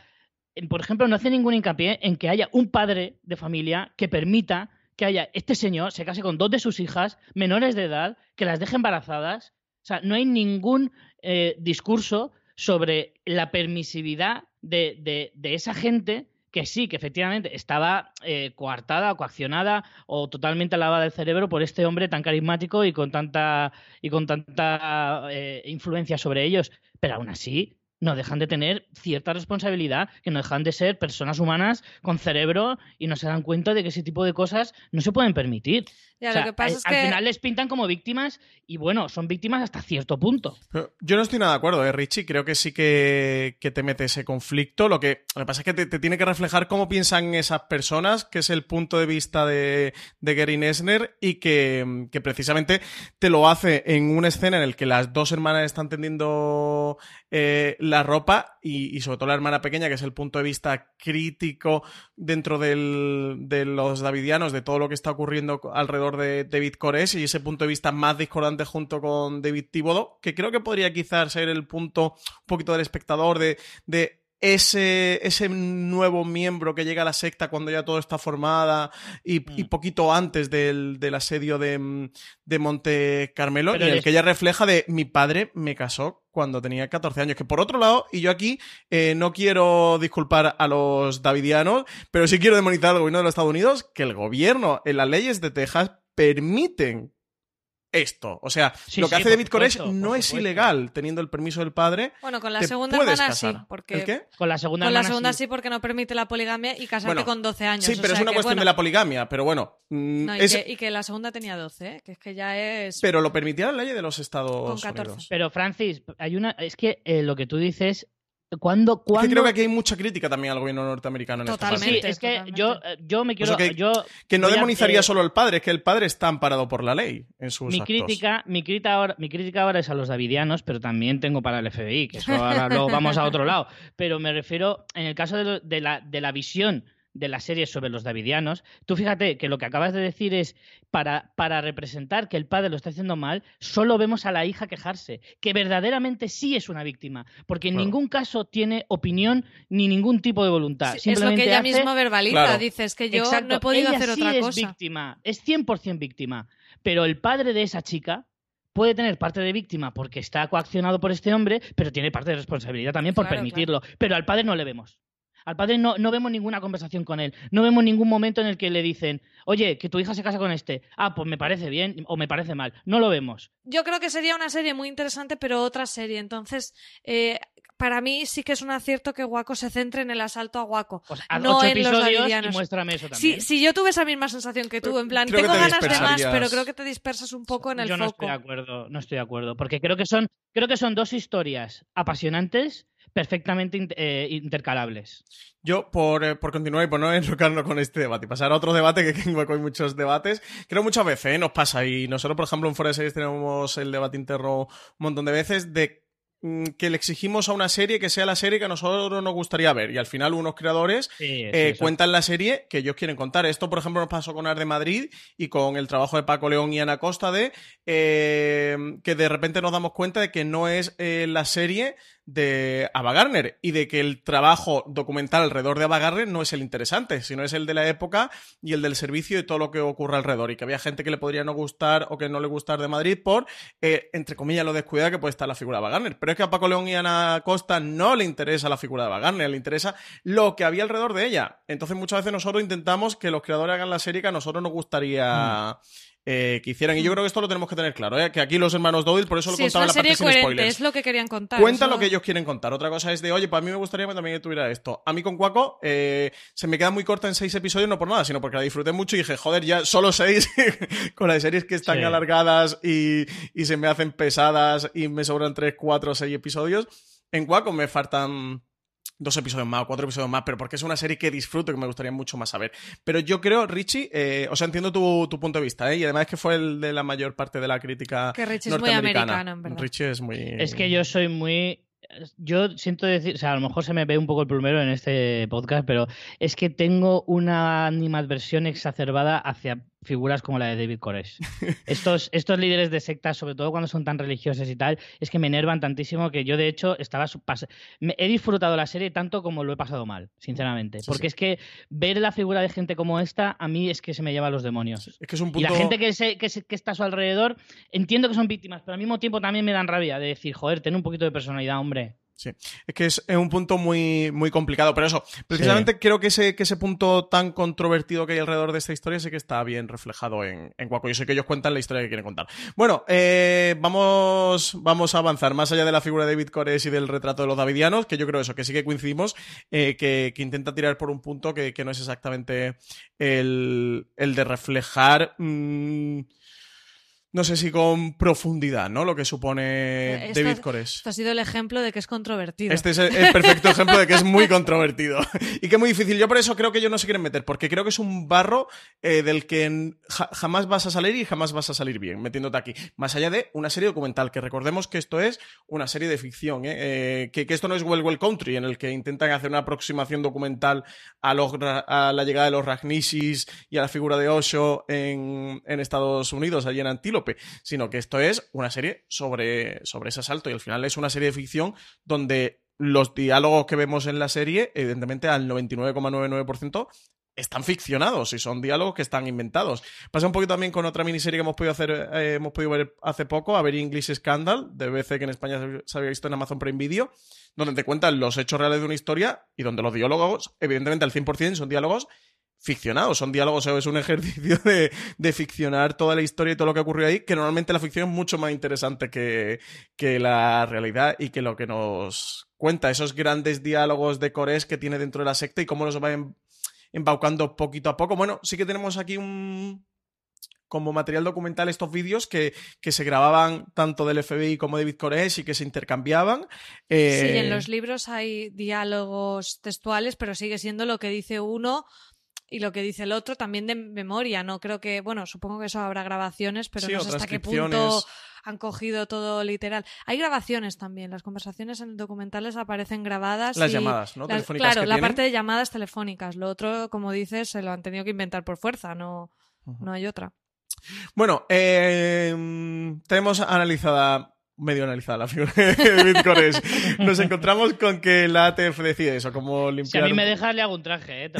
por ejemplo, no hace ningún hincapié en que haya un padre de familia que permita que haya este señor se case con dos de sus hijas menores de edad, que las deje embarazadas. O sea, no hay ningún eh, discurso sobre la permisividad de, esa gente que sí, que efectivamente estaba eh, coartada, coaccionada o totalmente lavada del cerebro por este hombre tan carismático y con tanta, y con tanta eh, influencia sobre ellos. Pero aún así, no dejan de tener cierta responsabilidad, que no dejan de ser personas humanas con cerebro y no se dan cuenta de que ese tipo de cosas no se pueden permitir. Al, final les pintan como víctimas y bueno, son víctimas hasta cierto punto. yo no estoy nada de acuerdo, ¿eh, Richie? Creo que sí que, te mete ese conflicto. Lo que, lo que pasa es que te, tiene que reflejar cómo piensan esas personas, que es el punto de vista de, de Gary Nesner y que, que precisamente te lo hace en una escena en la que las dos hermanas están tendiendo eh, la ropa y, sobre todo la hermana pequeña, que es el punto de vista crítico dentro del, de los davidianos, de todo lo que está ocurriendo alrededor de David Cores y ese punto de vista más discordante junto con David Thibodeau, que creo que podría quizás ser el punto un poquito del espectador de, de ese, ese nuevo miembro que llega a la secta cuando ya todo está formada y, mm. poquito antes del, asedio de, de, Monte Carmelo, y el que ella refleja de mi padre me casó cuando tenía 14 años. Que por otro lado, y yo aquí eh, no quiero disculpar a los davidianos, pero sí quiero demonizar al gobierno de los Estados Unidos, que el gobierno en las leyes de Texas permiten esto. O sea, lo que hace David Koresh no es ilegal teniendo el permiso del padre. Bueno, con la segunda hermana sí. Porque... ¿El qué? Con la segunda, con la segunda sí. porque no permite la poligamia y casarte con 12 años. Sí, pero es una cuestión de la poligamia. Pero bueno. Mm, y, que, la segunda tenía 12, ¿eh? que es que ya es. Pero lo permitía la ley de los Estados Unidos. Pero Francis, hay una. Es que eh, lo que tú dices cuando, cuando... creo que aquí hay mucha crítica también al gobierno norteamericano en totalmente, esta Sí, es que yo, eh, yo me quiero... que, yo que no a- demonizaría eh, solo al padre, es que el padre está amparado por la ley en sus mi actos. crítica, mi, crítica ahora, mi crítica ahora es a los davidianos, pero también tengo para el FBI, que eso ahora luego vamos a otro lado. [laughs] Pero me refiero, en el caso de, lo- de la, de la visión de la serie sobre los davidianos, tú fíjate que lo que acabas de decir es, para, para representar que el padre lo está haciendo mal, solo vemos a la hija quejarse, que verdaderamente sí es una víctima, porque en ningún caso tiene opinión ni ningún tipo de voluntad. Sí, es lo que Simplemente ella hace- misma verbaliza. Claro. Dice, es que yo Exacto, no he podido ella hacer sí otra es cosa. víctima, es 100% víctima. Pero el padre de esa chica puede tener parte de víctima porque está coaccionado por este hombre, pero tiene parte de responsabilidad también por Claro, permitirlo. Pero al padre no le vemos. Al padre no, no vemos ninguna conversación con él. No vemos ningún momento en el que le dicen, oye, que tu hija se casa con este. Ah, pues me parece bien o me parece mal. No lo vemos. Yo creo que sería una serie muy interesante, pero otra serie. Entonces, eh, para mí sí que es un acierto que Waco se centre en el asalto a Waco. Pues No ocho en los episodios y muéstrame eso Si, también. si yo tuve esa misma sensación que tú, en plan, creo tengo te ganas de más, pero creo que te dispersas un poco en el Yo no foco. estoy de acuerdo, no estoy de acuerdo, porque creo que son, creo que son dos historias apasionantes, perfectamente eh, intercalables. Yo, por, eh, por continuar y por no enrocarnos con este debate y pasar a otro debate, que en Hueco hay muchos debates, creo muchas veces ¿eh? nos pasa, y nosotros, por ejemplo, en Fuera de Series tenemos el debate interno un montón de veces, de mm, que le exigimos a una serie que sea la serie que a nosotros nos gustaría ver, y al final unos creadores Sí, eh, cuentan la serie que ellos quieren contar. Esto, por ejemplo, nos pasó con Ar de Madrid y con el trabajo de Paco León y Ana Costa de eh, que de repente nos damos cuenta de que no es eh, la serie de Ava Gardner y de que el trabajo documental alrededor de Ava Gardner no es el interesante, sino es el de la época y el del servicio y todo lo que ocurre alrededor. Y que había gente que le podría no gustar o que no le gustar de Madrid por, eh, entre comillas, lo descuidada que puede estar la figura de Ava Gardner. Pero es que a Paco León y Ana Costa no le interesa la figura de Ava Gardner, le interesa lo que había alrededor de ella. Entonces muchas veces nosotros intentamos que los creadores hagan la serie que a nosotros nos gustaría... eh, que hicieran. Y yo creo que esto lo tenemos que tener claro, ¿eh? que aquí los hermanos Dowell, por eso lo Sí, es contaba una en la parte serie sin spoilers. es lo que querían contar. Cuentan eso- lo que ellos quieren contar. Otra cosa es de, oye, para mí me gustaría que también tuviera esto. A mí con Cuaco eh, se me queda muy corta en seis episodios, no por nada, sino porque la disfruté mucho y dije, joder, ya solo seis [laughs] con las series que están Sí. alargadas y, y se me hacen pesadas y me sobran tres, cuatro, seis episodios. En Cuaco me faltan dos episodios más o cuatro episodios más, pero porque es una serie que disfruto y que me gustaría mucho más saber. Pero yo creo, Richie, eh, o sea, entiendo tu, tu punto de vista, ¿eh? y además es que fue el de la mayor parte de la crítica Que Richie es muy en verdad. Richie es muy... Es que yo soy muy. Yo siento decir, o sea, a lo mejor se me ve un poco el plumero en este podcast, pero es que tengo una animadversión exacerbada hacia figuras como la de David Koresh. [laughs] Estos, estos líderes de sectas, sobre todo cuando son tan religiosos y tal, es que me enervan tantísimo que yo, de hecho, estaba me- he disfrutado la serie tanto como lo he pasado mal, sinceramente. Sí, Porque sí. es que ver la figura de gente como esta, a mí es que se me lleva a los demonios. Es que es un Y la gente que, se- que, se- que está a su alrededor, entiendo que son víctimas, pero al mismo tiempo también me dan rabia de decir, joder, ten un poquito de personalidad, hombre. Sí, es que es, es un punto muy, muy complicado, pero eso, precisamente creo que ese, que ese punto tan controvertido que hay alrededor de esta historia sí que está bien reflejado en, en Cuaco. Yo sé que ellos cuentan la historia que quieren contar. Bueno, eh, vamos, vamos a avanzar más allá de la figura de David Cores y del retrato de los davidianos, que yo creo eso, que sí que coincidimos, eh, que, que intenta tirar por un punto que, que no es exactamente el, el de reflejar... mm, no sé si con profundidad, ¿no? Lo que supone David Cores. Esto ha sido el ejemplo de que es controvertido. Este es el, el perfecto ejemplo de que es muy [laughs] controvertido y que es muy difícil. Yo por eso creo que ellos no se quieren meter, porque creo que es un barro eh, del que ja- jamás vas a salir y jamás vas a salir bien metiéndote aquí. Más allá de una serie documental, que recordemos que esto es una serie de ficción, ¿eh? Eh, que, que esto no es Well Well Country, en el que intentan hacer una aproximación documental a, los a la llegada de los Ragnisis y a la figura de Osho en, en Estados Unidos, allí en Antílope, sino que esto es una serie sobre, sobre ese asalto y al final es una serie de ficción donde los diálogos que vemos en la serie, evidentemente al 99,99% están ficcionados y son diálogos que están inventados. Pasa un poquito también con otra miniserie que hemos podido hacer, eh, hemos podido ver hace poco, A Very English Scandal, de BBC, que en España se- se había visto en Amazon Prime Video, donde te cuentan los hechos reales de una historia y donde los diálogos, evidentemente al 100% son diálogos ficcionados, son diálogos, es un ejercicio de, de ficcionar toda la historia y todo lo que ocurrió ahí, que normalmente la ficción es mucho más interesante que, que la realidad y que lo que nos cuenta, esos grandes diálogos de Cores que tiene dentro de la secta y cómo los va em- embaucando poquito a poco. Bueno, sí que tenemos aquí un, como material documental estos vídeos que, que, se grababan tanto del FBI como de Bitcoresh y que se intercambiaban. Sí, en eh, los libros hay diálogos textuales, pero sigue siendo lo que dice uno y lo que dice el otro también de memoria. No creo que, bueno, supongo que eso habrá grabaciones, pero no sé hasta qué punto han cogido todo literal. Hay grabaciones también, las conversaciones en documentales aparecen grabadas. Las llamadas, ¿no? claro, la parte de llamadas telefónicas. Lo otro, como dices, se lo han tenido que inventar por fuerza, no, no hay otra. Bueno, eh, tenemos analizada medio analizada la figura de [laughs] Bitcoin. Nos encontramos con que la ATF decide eso, como limpiar... Si a mí me dejas, le hago un traje, [laughs]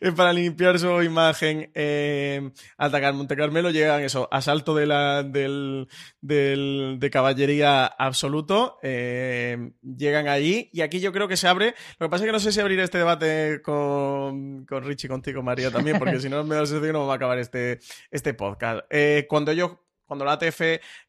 ¿eh? Para limpiar su imagen, eh, atacar Monte Carmelo, llegan eso, asalto de, la, del, del, de caballería absoluto, eh, llegan allí, y aquí yo creo que se abre... Lo que pasa es que no sé si abrir este debate con, con Richie, contigo, María, también, porque si no me da la sensación que no va a acabar este, este podcast. Eh, cuando ellos cuando la ATF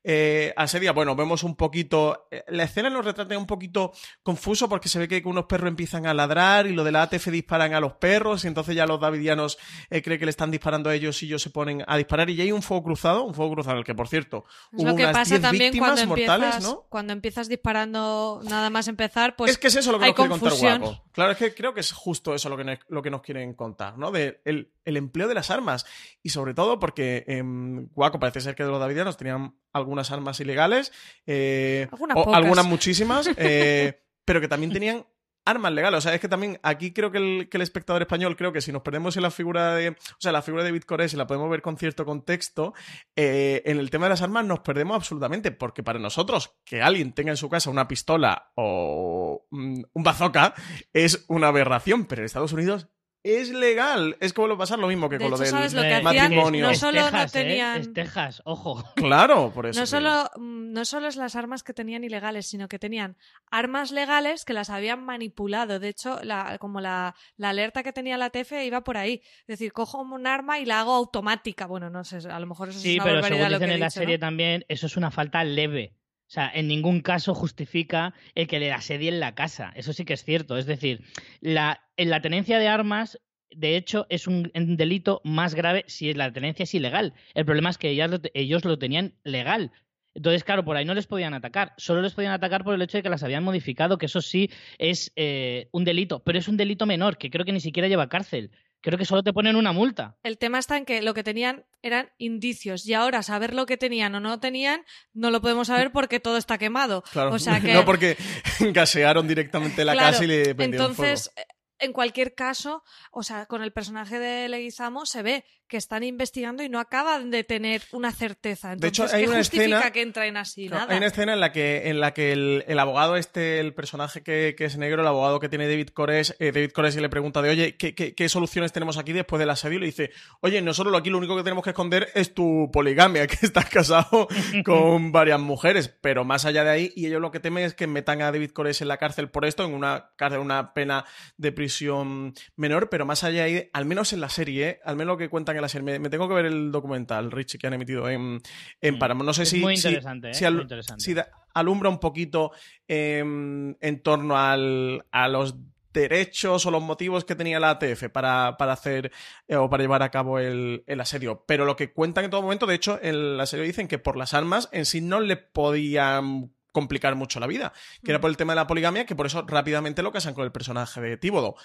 eh, asedia, bueno, vemos un poquito. Eh, la escena nos retrata un poquito confuso porque se ve que unos perros empiezan a ladrar y lo de la ATF disparan a los perros y entonces ya los davidianos eh, creen que le están disparando a ellos y ellos se ponen a disparar y ya hay un fuego cruzado, un fuego cruzado en el que, por cierto, hubo lo que unas pasa también cuando mortales, empiezas, ¿no? Cuando empiezas disparando nada más empezar, pues. Es que es eso lo que nos quiere contar Guapo. Claro, es que creo que es justo eso lo que, lo que nos quieren contar, ¿no? De el, el empleo de las armas y sobre todo porque en Guaco parece ser que de los davidianos tenían algunas armas ilegales, eh, o algunas muchísimas, [laughs] eh, pero que también tenían armas legales. O sea, es que también aquí creo que el, que el, espectador español, creo que si nos perdemos en la figura de. O sea, la figura de Bitcoin, si la podemos ver con cierto contexto, eh, en el tema de las armas nos perdemos absolutamente. Porque para nosotros, que alguien tenga en su casa una pistola o mm, un bazooka es una aberración. Pero en Estados Unidos es legal. Es como lo pasar lo mismo que con lo del matrimonio. No solo no ¿eh? tenían. Es Texas, ojo. Claro, por eso. No solo, mm, no solo es las armas que tenían ilegales, sino que tenían armas legales que las habían manipulado. De hecho, la, como la, la alerta que tenía la TF iba por ahí. Es decir, cojo un arma y la hago automática. Bueno, no sé, a lo mejor eso sí, es una pero según dicen en la serie también, eso es una falta leve. O sea, en ningún caso justifica el que le asedie en la casa. Eso sí que es cierto. Es decir, la, en la tenencia de armas, de hecho, es un, delito más grave si la tenencia es ilegal. El problema es que ellos lo tenían legal. Entonces, claro, por ahí no les podían atacar. Solo les podían atacar por el hecho de que las habían modificado, que eso sí es eh, un delito. Pero es un delito menor, que creo que ni siquiera lleva cárcel. Creo que solo te ponen una multa. El tema está en que lo que tenían eran indicios y ahora saber lo que tenían o no tenían no lo podemos saber porque todo está quemado. Claro. O sea [laughs] que... No porque [laughs] gasearon directamente la casa y le prendieron Entonces, fuego en cualquier caso, o sea, con el personaje de Leguizamo se ve que están investigando y no acaban de tener una certeza. Entonces, de hecho, hay ¿qué una justifica escena, que entren así? no, Nada. Hay una escena en la que, en la que el, el abogado este, el personaje que, que, es negro, el abogado que tiene David Cores, eh, David Cores le pregunta de, oye, ¿qué, ¿qué, qué, soluciones tenemos aquí después del asedio? Y le dice, oye, nosotros aquí lo único que tenemos que esconder es tu poligamia, [laughs] que estás casado [laughs] con varias mujeres, pero más allá de ahí, y ellos lo que temen es que metan a David Cores en la cárcel por esto, en una cárcel, una pena de prisión menor, pero más allá de ahí, al menos en la serie, ¿eh? al menos lo que cuentan en la serie, me, me tengo que ver el documental, Richie, que han emitido en, en Paramount. No sé es si, muy si, interesante, si, ¿eh? al, muy interesante. si da, alumbra un poquito eh, en torno al, a los derechos o los motivos que tenía la ATF para, para hacer eh, o para llevar a cabo el, el, asedio. Pero lo que cuentan en todo momento, de hecho, en el asedio dicen que por las armas en sí no le podían complicar mucho la vida, que era por el tema de la poligamia, que por eso rápidamente lo casan con el personaje de Tíbodo.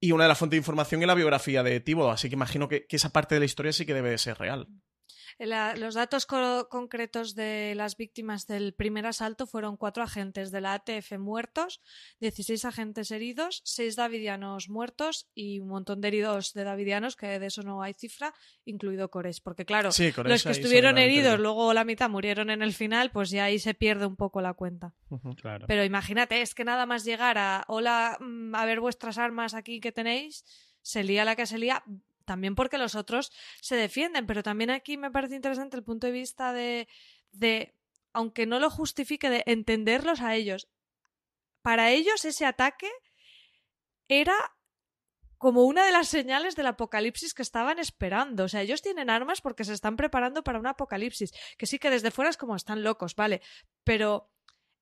Y una de las fuentes de información es la biografía de Tíbodo, así que imagino que, que esa parte de la historia sí que debe de ser real. La, los datos co concretos de las víctimas del primer asalto fueron cuatro agentes de la ATF muertos, 16 agentes heridos, seis davidianos muertos y un montón de heridos de davidianos, que de eso no hay cifra, incluido Cores. Porque claro, sí, los que estuvieron heridos, luego la mitad murieron en el final, pues ya ahí se pierde un poco la cuenta. Uh -huh, claro. Pero imagínate, es que nada más llegar a, hola, a ver vuestras armas aquí que tenéis, se lía la que se lía también porque los otros se defienden, pero también aquí me parece interesante el punto de vista de, de aunque no lo justifique, de entenderlos a ellos. Para ellos ese ataque era como una de las señales del apocalipsis que estaban esperando. O sea, ellos tienen armas porque se están preparando para un apocalipsis. Que sí que desde fuera es como están locos, ¿vale? Pero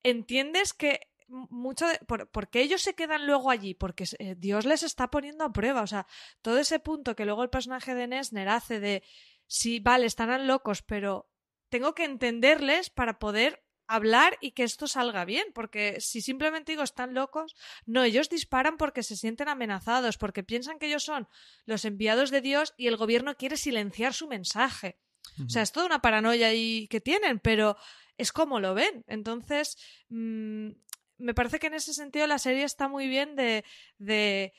entiendes que mucho de, por, qué ellos se quedan luego allí? Porque eh, Dios les está poniendo a prueba. O sea, todo ese punto que luego el personaje de Nesner hace de sí, vale, estarán locos, pero tengo que entenderles para poder hablar y que esto salga bien, porque si simplemente digo están locos, no, ellos disparan porque se sienten amenazados, porque piensan que ellos son los enviados de Dios y el gobierno quiere silenciar su mensaje. O sea, es toda una paranoia ahí que tienen, pero es como lo ven. Entonces, mm, me parece que en ese sentido la serie está muy bien de, de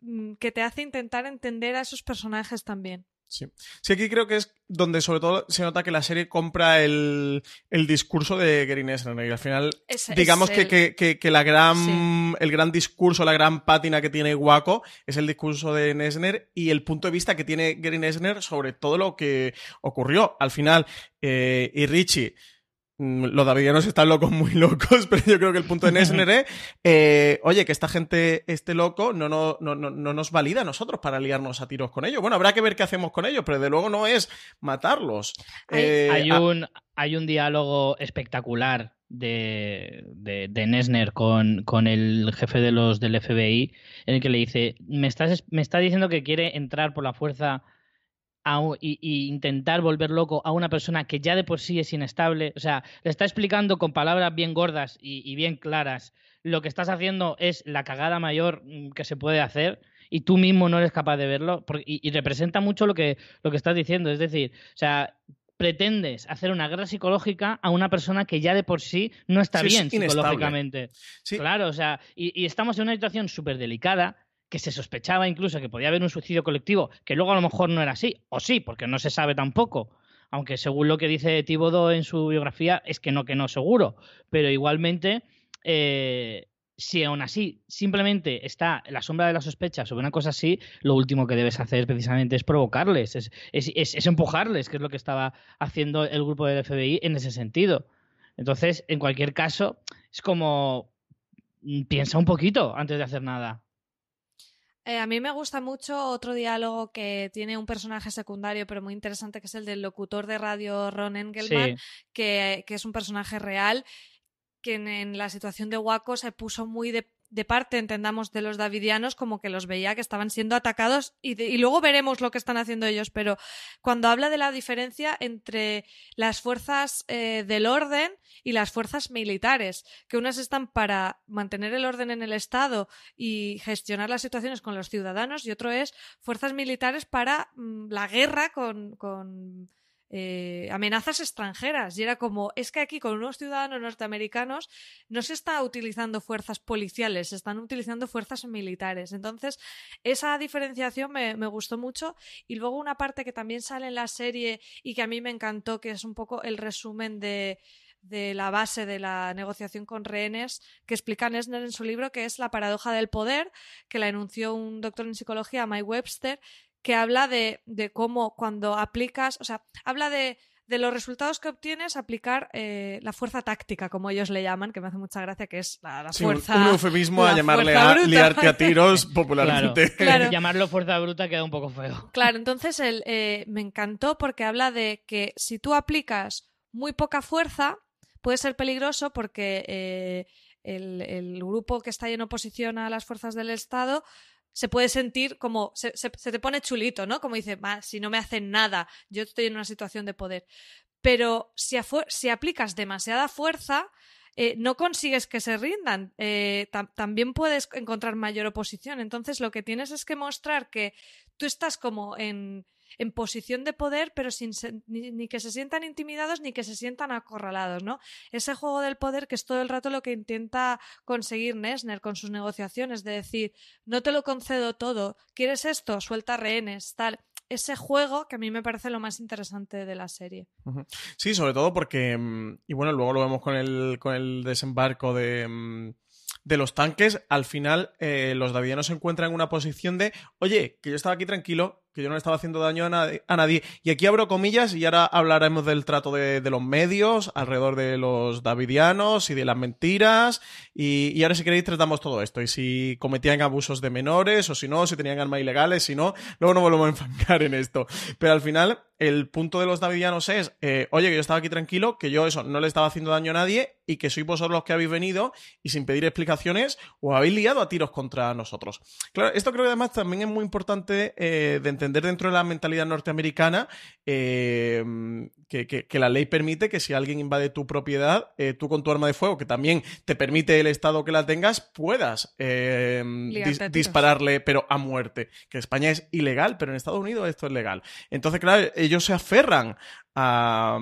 mm, que te hace intentar entender a esos personajes también. Sí. sí, aquí creo que es donde sobre todo se nota que la serie compra el, discurso de Gary Nesner y al final digamos que, la gran, el gran discurso, la gran pátina que tiene Waco es el discurso de Nesner y el punto de vista que tiene Gary Nesner sobre todo lo que ocurrió. Al final, eh, y Richie los davidianos están locos, muy locos, [laughs] pero yo creo que el punto de Nesner es, eh, oye, que esta gente esté loco no, no, no, no, nos valida a nosotros para liarnos a tiros con ellos. Bueno, habrá que ver qué hacemos con ellos, pero de luego no es matarlos. Hay, eh, un, hay un diálogo espectacular de, de, de Nesner con, con, el jefe de los del FBI, en el que le dice, me, estás, me está diciendo que quiere entrar por la fuerza y, intentar volver loco a una persona que ya de por sí es inestable. O sea, le está explicando con palabras bien gordas y, bien claras lo que estás haciendo es la cagada mayor mm, que se puede hacer y tú mismo no eres capaz de verlo y, representa mucho lo que, lo que estás diciendo. Es decir, o sea, pretendes hacer una guerra psicológica a una persona que ya de por sí no está bien psicológicamente. Claro, o sea, y, estamos en una situación súper delicada que se sospechaba incluso que podía haber un suicidio colectivo, que luego a lo mejor no era así, o sí, porque no se sabe tampoco. Aunque según lo que dice Tibodo en su biografía, es que no, que no seguro. Pero igualmente, eh, si aún así simplemente está la sombra de la sospecha sobre una cosa así, lo último que debes hacer precisamente es provocarles, es, es, empujarles, que es lo que estaba haciendo el grupo del FBI en ese sentido. Entonces, en cualquier caso, es como mm, piensa un poquito antes de hacer nada. Eh, a mí me gusta mucho otro diálogo que tiene un personaje secundario, pero muy interesante, que es el del locutor de radio Ron Engelman, que, que, es un personaje real, que en, la situación de Waco se puso muy de de parte, entendamos, de los davidianos, como que los veía que estaban siendo atacados y, luego veremos lo que están haciendo ellos, pero cuando habla de la diferencia entre las fuerzas eh, del orden y las fuerzas militares, que unas están para mantener el orden en el Estado y gestionar las situaciones con los ciudadanos y otro es fuerzas militares para mm, la guerra con eh, amenazas extranjeras. Y era como, es que aquí con unos ciudadanos norteamericanos no se está utilizando fuerzas policiales, se están utilizando fuerzas militares. Entonces, esa diferenciación me, gustó mucho. Y luego una parte que también sale en la serie y que a mí me encantó, que es un poco el resumen de de la base de la negociación con rehenes que explica Nesner en su libro, que es La paradoja del poder, que la enunció un doctor en psicología, Mike Webster, que habla de, cómo cuando aplicas, o sea, habla de, los resultados que obtienes aplicar eh, la fuerza táctica, como ellos le llaman, que me hace mucha gracia, que es la, fuerza. Un, eufemismo a llamarle a liarte a tiros [laughs] popularmente. Claro, Llamarlo fuerza bruta queda un poco feo. Claro, entonces el, eh, me encantó porque habla de que si tú aplicas muy poca fuerza, puede ser peligroso porque eh, el, el, grupo que está en oposición a las fuerzas del Estado se puede sentir como, se, se, te pone chulito, ¿no? Como dice, si no me hacen nada, yo estoy en una situación de poder. Pero si, si aplicas demasiada fuerza, eh, no consigues que se rindan. Eh, también puedes encontrar mayor oposición. Entonces, lo que tienes es que mostrar que tú estás como en, en posición de poder, pero sin ni, que se sientan intimidados ni que se sientan acorralados, ¿no? Ese juego del poder que es todo el rato lo que intenta conseguir Nesner con sus negociaciones, de decir, no te lo concedo todo, ¿quieres esto? Suelta rehenes, tal ese juego que a mí me parece lo más interesante de la serie. Sí, sobre todo porque, mm, y bueno, luego lo vemos con el, con el desembarco de, mm, de los tanques, al final eh, los davidianos se encuentran en una posición de, oye, que yo estaba aquí tranquilo que yo no le estaba haciendo daño a nadie, Y aquí abro comillas y ahora hablaremos del trato de, los medios alrededor de los davidianos y de las mentiras. Y, ahora si queréis tratamos todo esto. Y si cometían abusos de menores o si no, si tenían armas ilegales, si no, luego no volvemos a enfangar en esto. Pero al final el punto de los davidianos es, eh, oye, que yo estaba aquí tranquilo, que yo eso no le estaba haciendo daño a nadie y que sois vosotros los que habéis venido y sin pedir explicaciones os habéis liado a tiros contra nosotros. Claro, esto creo que además también es muy importante eh, de entender dentro de la mentalidad norteamericana eh, que, la ley permite que si alguien invade tu propiedad, tú con tu arma de fuego, que también te permite el Estado que la tengas, puedas dispararle, pero a muerte. Que España es ilegal, pero en Estados Unidos esto es legal. Entonces, claro, ellos se aferran a,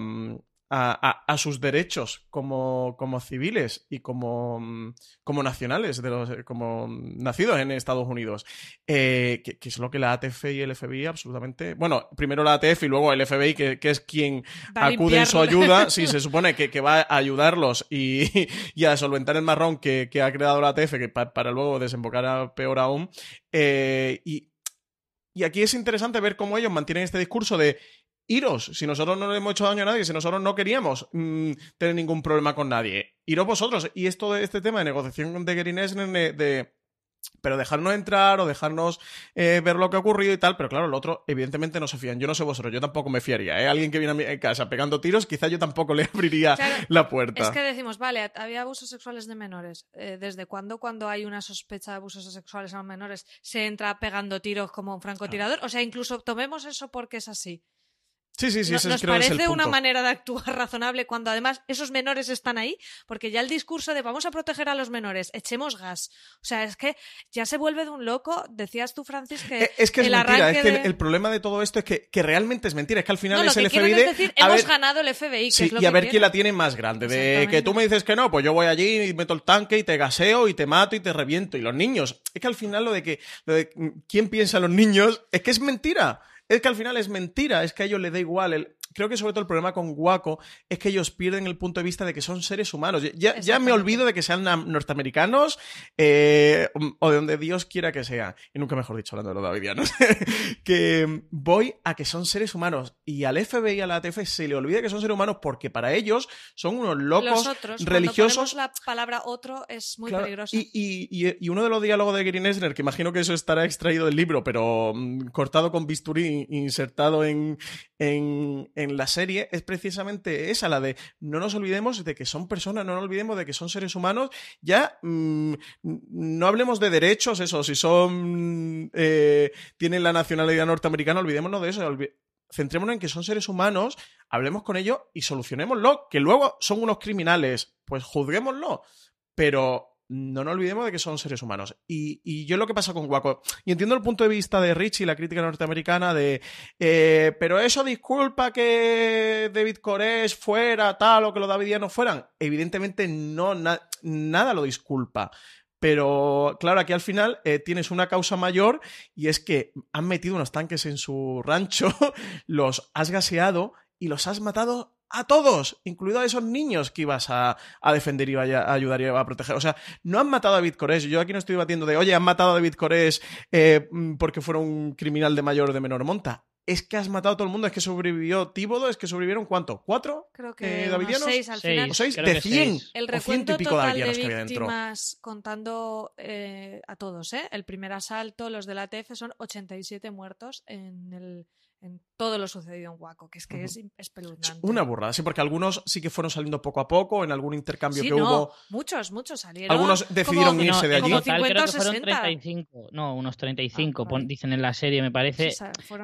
a, sus derechos como, como civiles y como, como nacionales, de los, como nacidos en Estados Unidos, eh, que, es lo que la ATF y el FBI absolutamente... Bueno, primero la ATF y luego el FBI, que, es quien acude en su ayuda, sí, [laughs] se supone que, va a ayudarlos [laughs] y, a solventar el marrón que, ha creado la ATF, que para, luego desembocar peor aún. Eh, y, y aquí es interesante ver cómo ellos mantienen este discurso de iros, si nosotros no le hemos hecho daño a nadie, si nosotros no queríamos mm, tener ningún problema con nadie, iros vosotros. Y esto de este tema de negociación de Green de, de pero dejarnos entrar o dejarnos eh, ver lo que ha ocurrido y tal, pero claro, el otro evidentemente no se fían. Yo no sé vosotros, yo tampoco me fiaría. ¿eh? Alguien que viene a mi casa pegando tiros, quizá yo tampoco le [laughs] abriría la puerta. Es que decimos, vale, había abusos sexuales de menores. Eh, ¿Desde cuándo cuando hay una sospecha de abusos sexuales a los menores se entra pegando tiros como un francotirador? O sea, incluso tomemos eso porque es así. Sí, sí, sí, nos parece una manera de actuar [laughs] razonable cuando además esos menores están ahí, porque ya el discurso de vamos a proteger a los menores, echemos gas. O sea, es que ya se vuelve de un loco. Decías tú, Francis, que. Eh, es que es mentira, es que el, problema de todo esto es que, realmente es mentira, es que al final es el FBI. Es decir, hemos ganado el FBI. sí, y a ver quién la tiene más grande. De que tú me dices que no, pues yo voy allí y meto el tanque y te gaseo y te mato y te reviento. Y los niños, es que al final lo de que. Lo de quién piensa en los niños, es que es mentira. Es que al final es mentira, es que a ellos les da igual. El, creo que sobre todo el problema con Waco es que ellos pierden el punto de vista de que son seres humanos. Ya, ya me olvido de que sean norteamericanos eh, o de donde Dios quiera que sea. Y nunca mejor dicho, hablando de los davidianos. [laughs] que voy a que son seres humanos. Y al FBI y a la ATF se le olvida que son seres humanos porque para ellos son unos locos Los religiosos. la palabra otro es muy peligrosa. Y, y, uno de los diálogos de Green Esner, que imagino que eso estará extraído del libro, pero mm, cortado con bisturí, insertado en, en, en, la serie es precisamente esa, la de no nos olvidemos de que son personas, no nos olvidemos de que son seres humanos, ya mm, no hablemos de derechos, eso, si son, eh, tienen la nacionalidad norteamericana, olvidémonos de eso, centrémonos en que son seres humanos, hablemos con ellos y solucionémoslo, que luego son unos criminales, pues juzguémoslo, pero no nos olvidemos de que son seres humanos. Y, yo lo que pasa con Waco, y entiendo el punto de vista de Rich y la crítica norteamericana de, eh, pero eso disculpa que David Koresh fuera tal o que los davidianos fueran. Evidentemente no, nada lo disculpa. Pero claro, aquí al final eh, tienes una causa mayor y es que han metido unos tanques en su rancho, [laughs] los has gaseado y los has matado a todos, incluido a esos niños que ibas a, defender y a, ayudar y a proteger. O sea, no han matado a David Cores. Yo aquí no estoy batiendo de, oye, han matado a David Cores eh, mm, porque fuera un criminal de mayor o de menor monta. Es que has matado a todo el mundo, es que sobrevivió Tíbodo, es que sobrevivieron ¿cuánto? ¿Cuatro? Creo que eh, seis al final. ¿O seis? de 100. El recuento total de víctimas contando eh, a todos, ¿eh? El primer asalto, los de la ATF, son 87 muertos en el en todo lo sucedido en Waco, que es que es espeluznante. Una burrada, sí, porque algunos sí que fueron saliendo poco a poco, en algún intercambio que hubo. Muchos, muchos salieron. Algunos decidieron irse de allí. Como 50 fueron 35, no, unos 35, ah, dicen en la serie, me parece,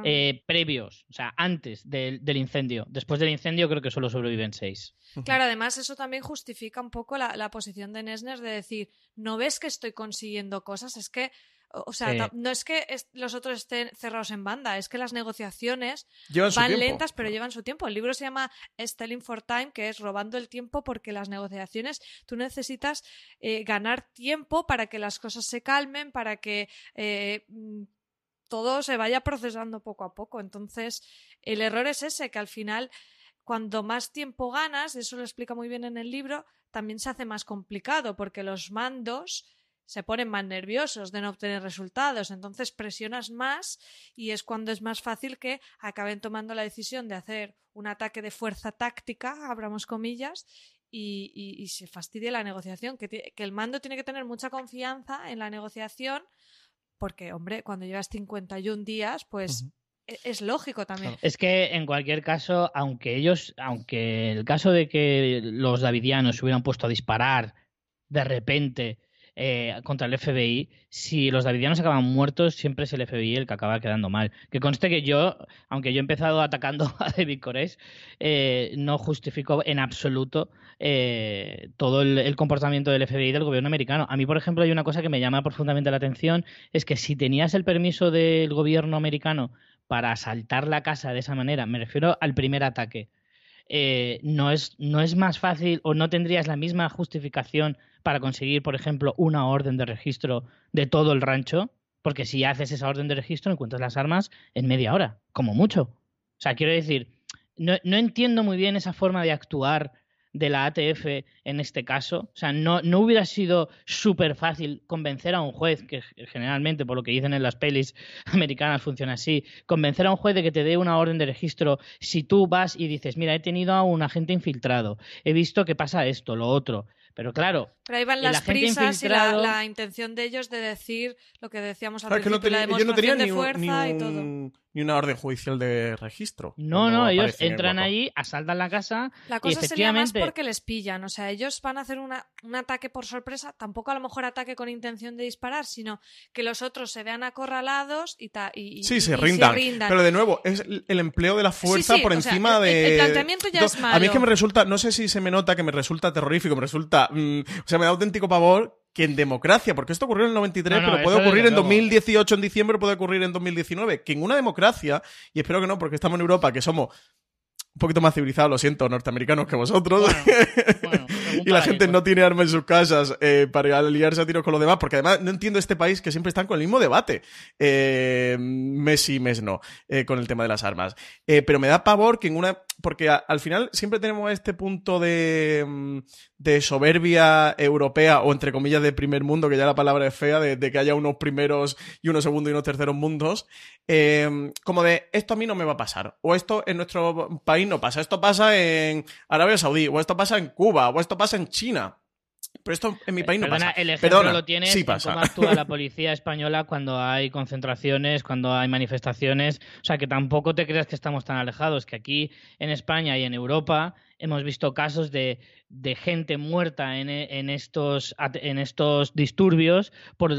eh, previos, o sea, antes del, incendio. Después del incendio creo que solo sobreviven 6. Claro, además eso también justifica un poco la, la posición de Nesner de decir, no ves que estoy consiguiendo cosas, es que o sea, no es que los otros estén cerrados en banda, es que las negociaciones van lentas, pero llevan su tiempo. El libro se llama Stelling for Time, que es robando el tiempo porque las negociaciones tú necesitas eh, ganar tiempo para que las cosas se calmen, para que eh, mm, todo se vaya procesando poco a poco. Entonces, el error es ese, que al final, cuando más tiempo ganas, eso lo explica muy bien en el libro, también se hace más complicado porque los mandos se ponen más nerviosos de no obtener resultados, entonces presionas más y es cuando es más fácil que acaben tomando la decisión de hacer un ataque de fuerza táctica, abramos comillas, y, se fastidie la negociación, que, que el mando tiene que tener mucha confianza en la negociación, porque, hombre, cuando llevas 51 días, pues e, es lógico también. Es que en cualquier caso, aunque ellos, aunque el caso de que los davidianos se hubieran puesto a disparar de repente eh, contra el FBI, si los davidianos acaban muertos, siempre es el FBI el que acaba quedando mal. Que conste que yo, aunque yo he empezado atacando [laughs] a David Cores, eh, no justifico en absoluto eh, todo el, comportamiento del FBI y del gobierno americano. A mí, por ejemplo, hay una cosa que me llama profundamente la atención, es que si tenías el permiso del gobierno americano para asaltar la casa de esa manera, me refiero al primer ataque, no, es, no es más fácil o no tendrías la misma justificación para conseguir, por ejemplo, una orden de registro de todo el rancho, porque si haces esa orden de registro encuentras las armas en media hora, como mucho. O sea, quiero decir, no, entiendo muy bien esa forma de actuar de la ATF en este caso. O sea, no, no hubiera sido súper fácil convencer a un juez, que generalmente por lo que dicen en las pelis [laughs] americanas funciona así, convencer a un juez de que te dé una orden de registro si tú vas y dices, mira, he tenido a un agente infiltrado, he visto que pasa esto, lo otro. Pero claro. Pero ahí van las prisas y la, intención de ellos de decir lo que decíamos al principio, que no la demostración de fuerza y todo ni una orden judicial de registro. No, no, ellos entran allí, asaltan la casa. La cosa y sería más porque les pillan. O sea, ellos van a hacer una, un ataque por sorpresa, tampoco a lo mejor ataque con intención de disparar, sino que los otros se vean acorralados y, ta, y, sí, se, rindan. Pero de nuevo, es el empleo de la fuerza por encima de. El, planteamiento ya es malo. A mí es que me resulta, no sé si se me nota que me resulta terrorífico, me resulta. Mm, o sea, me da auténtico pavor que en democracia, porque esto ocurrió en el 93, pero puede ocurrir en 2018 en diciembre, puede ocurrir en 2019, que en una democracia, y espero que no, porque estamos en Europa, que somos un poquito más civilizados, lo siento, norteamericanos que vosotros. [laughs] y la gente no tiene armas en sus casas eh, para aliarse a tiros con los demás, porque además no entiendo este país que siempre están con el mismo debate. Eh, mes sí, mes no, eh, con el tema de las armas. Pero me da pavor que en una porque al final siempre tenemos este punto de, mm, de, soberbia europea o entre comillas de primer mundo, que ya la palabra es fea, de, que haya unos primeros y unos segundos y unos terceros mundos, em, como de esto a mí no me va a pasar, o esto en nuestro país no pasa, esto pasa en Arabia Saudí, o esto pasa en Cuba, o esto pasa en China. Pero esto en mi país no pasa. El ejemplo lo tienes sí pasa. cómo actúa la [laughs] policía española cuando hay concentraciones, cuando hay manifestaciones. O sea, que tampoco te creas que estamos tan alejados, que aquí en España y en Europa hemos visto casos de de gente muerta en, en, estos, en estos disturbios por,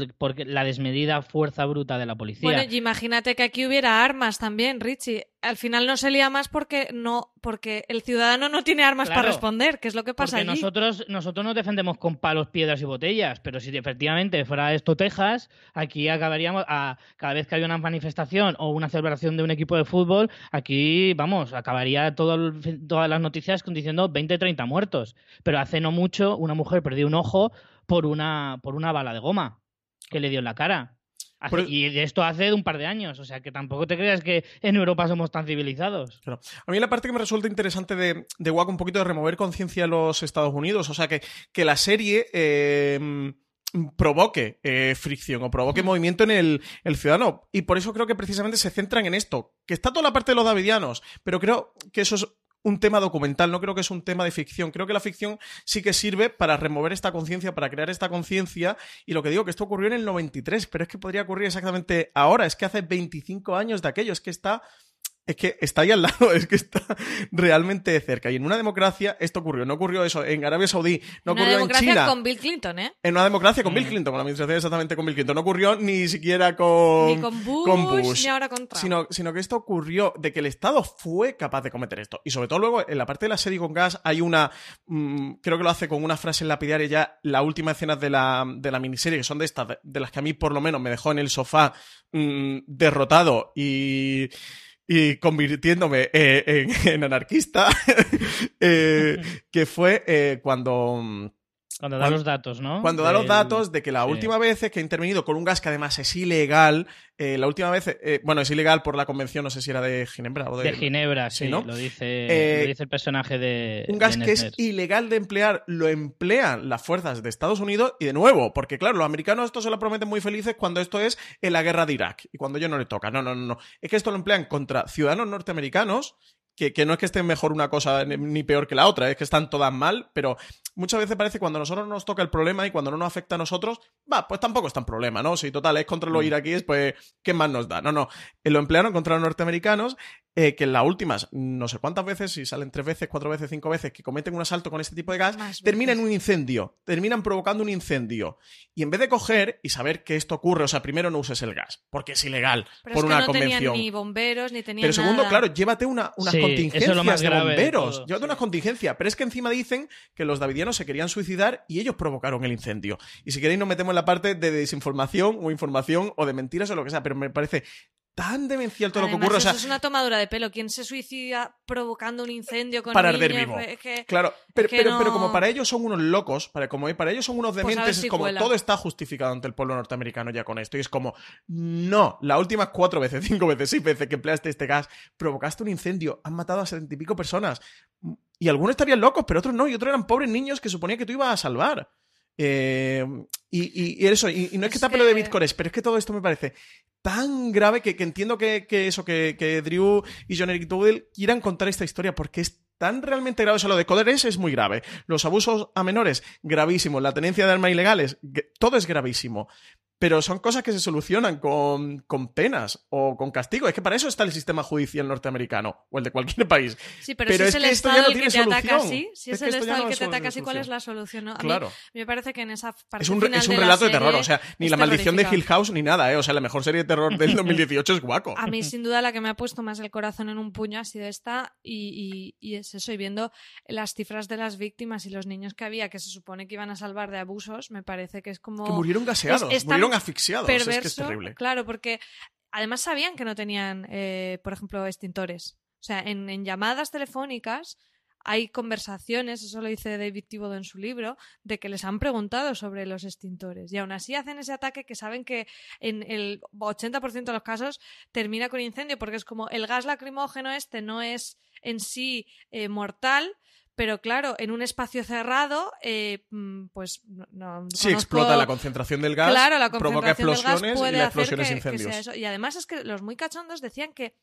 la desmedida fuerza bruta de la policía. Bueno, y imagínate que aquí hubiera armas también, Richie. Al final no se lía más porque no porque el ciudadano no tiene armas para responder, que es lo que pasa porque Nosotros, nosotros nos defendemos con palos, piedras y botellas, pero si efectivamente fuera esto Texas, aquí acabaríamos, a, cada vez que hay una manifestación o una celebración de un equipo de fútbol, aquí, vamos, acabaría todo, todas las noticias diciendo 20, 30 muertos pero hace no mucho una mujer perdió un ojo por una, por una bala de goma que le dio en la cara. Y de esto hace un par de años, o sea que tampoco te creas que en Europa somos tan civilizados. A mí la parte que me resulta interesante de, de un poquito de remover conciencia a los Estados Unidos, o sea que, que la serie eh, provoque eh, fricción o provoque movimiento en el, el, ciudadano. Y por eso creo que precisamente se centran en esto, que está toda la parte de los davidianos, pero creo que eso es un tema documental, no creo que es un tema de ficción. Creo que la ficción sí que sirve para remover esta conciencia, para crear esta conciencia. Y lo que digo, que esto ocurrió en el 93, pero es que podría ocurrir exactamente ahora. Es que hace 25 años de aquello, es que está es que está ahí al lado, [laughs] es que está realmente cerca. Y en una democracia esto ocurrió. No ocurrió eso en Arabia Saudí, no ocurrió en China. democracia con Bill Clinton, ¿eh? En una democracia con Bill mm. Clinton, con la administración exactamente con Bill Clinton. No ocurrió ni siquiera con, ni con, Bush, ni ahora con Trump. Sino, sino, que esto ocurrió de que el Estado fue capaz de cometer esto. Y sobre todo luego, en la parte de la serie con gas, hay una. Mm, creo que lo hace con una frase lapidaria ya, la última escena de la, de la miniserie, que son de estas, de, las que a mí por lo menos me dejó en el sofá mm, derrotado y y convirtiéndome eh, en, [laughs] anarquista, [laughs] eh, que fue eh, cuando, Cuando da los datos, ¿no? Cuando da los datos de que la última vez que ha intervenido con un gas que además es ilegal, eh, la última vez, eh, bueno, es ilegal por la convención, no sé si era de Ginebra o de... De Ginebra, sí, ¿no? lo, dice, lo dice el personaje de... Un gas que es ilegal de emplear, lo emplean las fuerzas de Estados Unidos y de nuevo, porque claro, los americanos esto se lo prometen muy felices cuando esto es en la guerra de Irak y cuando ellos no le toca. No, no, no, no. Es que esto lo emplean contra ciudadanos norteamericanos que, no es que esté mejor una cosa ni peor que la otra, es que están todas mal, pero muchas veces parece cuando a nosotros nos toca el problema y cuando no nos afecta a nosotros, va, pues tampoco es tan problema, ¿no? Si total es contra los mm. iraquíes, pues, ¿qué más nos da? No, no. Lo emplearon contra los norteamericanos eh, que en las últimas, no sé cuántas veces, si salen tres veces, cuatro veces, cinco veces, que cometen un asalto con este tipo de gas, terminan en un incendio, terminan provocando un incendio. Y en vez de coger y saber que esto ocurre, o sea, primero no uses el gas, porque es ilegal por una convención. ni bomberos, ni tenían Pero segundo, claro, llévate una, unas contingencias de bomberos, llévate unas contingencias. Pero es que encima dicen que los davidianos se querían suicidar y ellos provocaron el incendio. Y si queréis nos metemos en la parte de desinformación o información o de mentiras o lo que sea, pero me parece tan demencial todo lo que ocurre. Eso es una tomadura de pelo. ¿Quién se suicida provocando un incendio con Para arder vivo. claro, pero, pero, como para ellos son unos locos, para, como para ellos son unos pues dementes, es como todo está justificado ante el pueblo norteamericano ya con esto. Y es como, no, las últimas cuatro veces, [laughs] cinco veces, seis veces que empleaste este gas, provocaste un incendio, han matado a setenta y pico personas. Y algunos estarían locos, pero otros no, y otros eran pobres niños que suponía que tú ibas a salvar. Eh, y, eso, y, no es que tape lo de Bitcoin, pero es que todo esto me parece tan grave que, entiendo que, eso, que, Drew y John Eric Dowdell quieran contar esta historia porque es tan realmente grave. O sea, lo de Coderes es muy grave. Los abusos a menores, gravísimo. La tenencia de armas ilegales, todo es gravísimo. Pero son cosas que se solucionan con, penas o con castigo. Es que para eso está el sistema judicial norteamericano o el de cualquier país. Sí, pero, si es, el Estado el que te ataca así, si es, el Estado el que te ataca así, ¿cuál es la solución? A claro. Mí, me parece que en esa parte Es un, final es un relato de, terror, o sea, ni la maldición de Hill House ni nada, ¿eh? O sea, la mejor serie de terror del [laughs] 2018 es Guaco. A mí, sin duda, la que me ha puesto más el corazón en un puño ha sido esta y, y, es eso. Y viendo las cifras de las víctimas y los niños que había que se supone que iban a salvar de abusos, me parece que es como... Que murieron gaseados, murieron asfixiados es que es terrible. Claro, porque además sabían que no tenían, eh, por ejemplo, extintores. O sea, en, llamadas telefónicas hay conversaciones, eso lo dice David Thibodeau en su libro, de que les han preguntado sobre los extintores. Y aún así hacen ese ataque que saben que en el 80% de los casos termina con incendio, porque es como el gas lacrimógeno este no es en sí eh, mortal, pero claro, en un espacio cerrado, eh, mm, pues no. Sí, explota la concentración del gas, claro, la provoca explosiones y la explosión es incendios. Y además es que los muy cachondos decían que,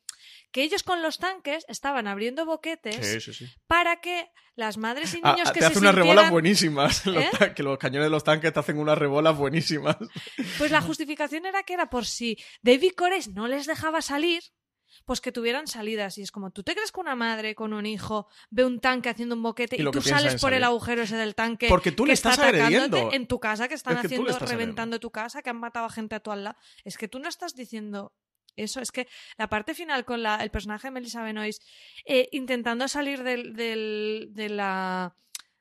que ellos con los tanques estaban abriendo boquetes para que las madres y ah, niños que te hacen unas rebolas buenísimas. ¿Eh? que los cañones de los tanques te hacen unas rebolas buenísimas. Pues la justificación era que era por si David Cores no les dejaba salir pues que tuvieran salidas. Y es como, ¿tú te crees que una madre con un hijo ve un tanque haciendo un boquete y, tú sales por el agujero ese del tanque? Porque tú le estás agrediendo. En tu casa, que están haciendo, reventando tu casa, que han matado a gente a tu lado. Es que tú no estás diciendo eso es que la parte final con la, el personaje de Melissa Benoist eh, intentando salir del, del, de la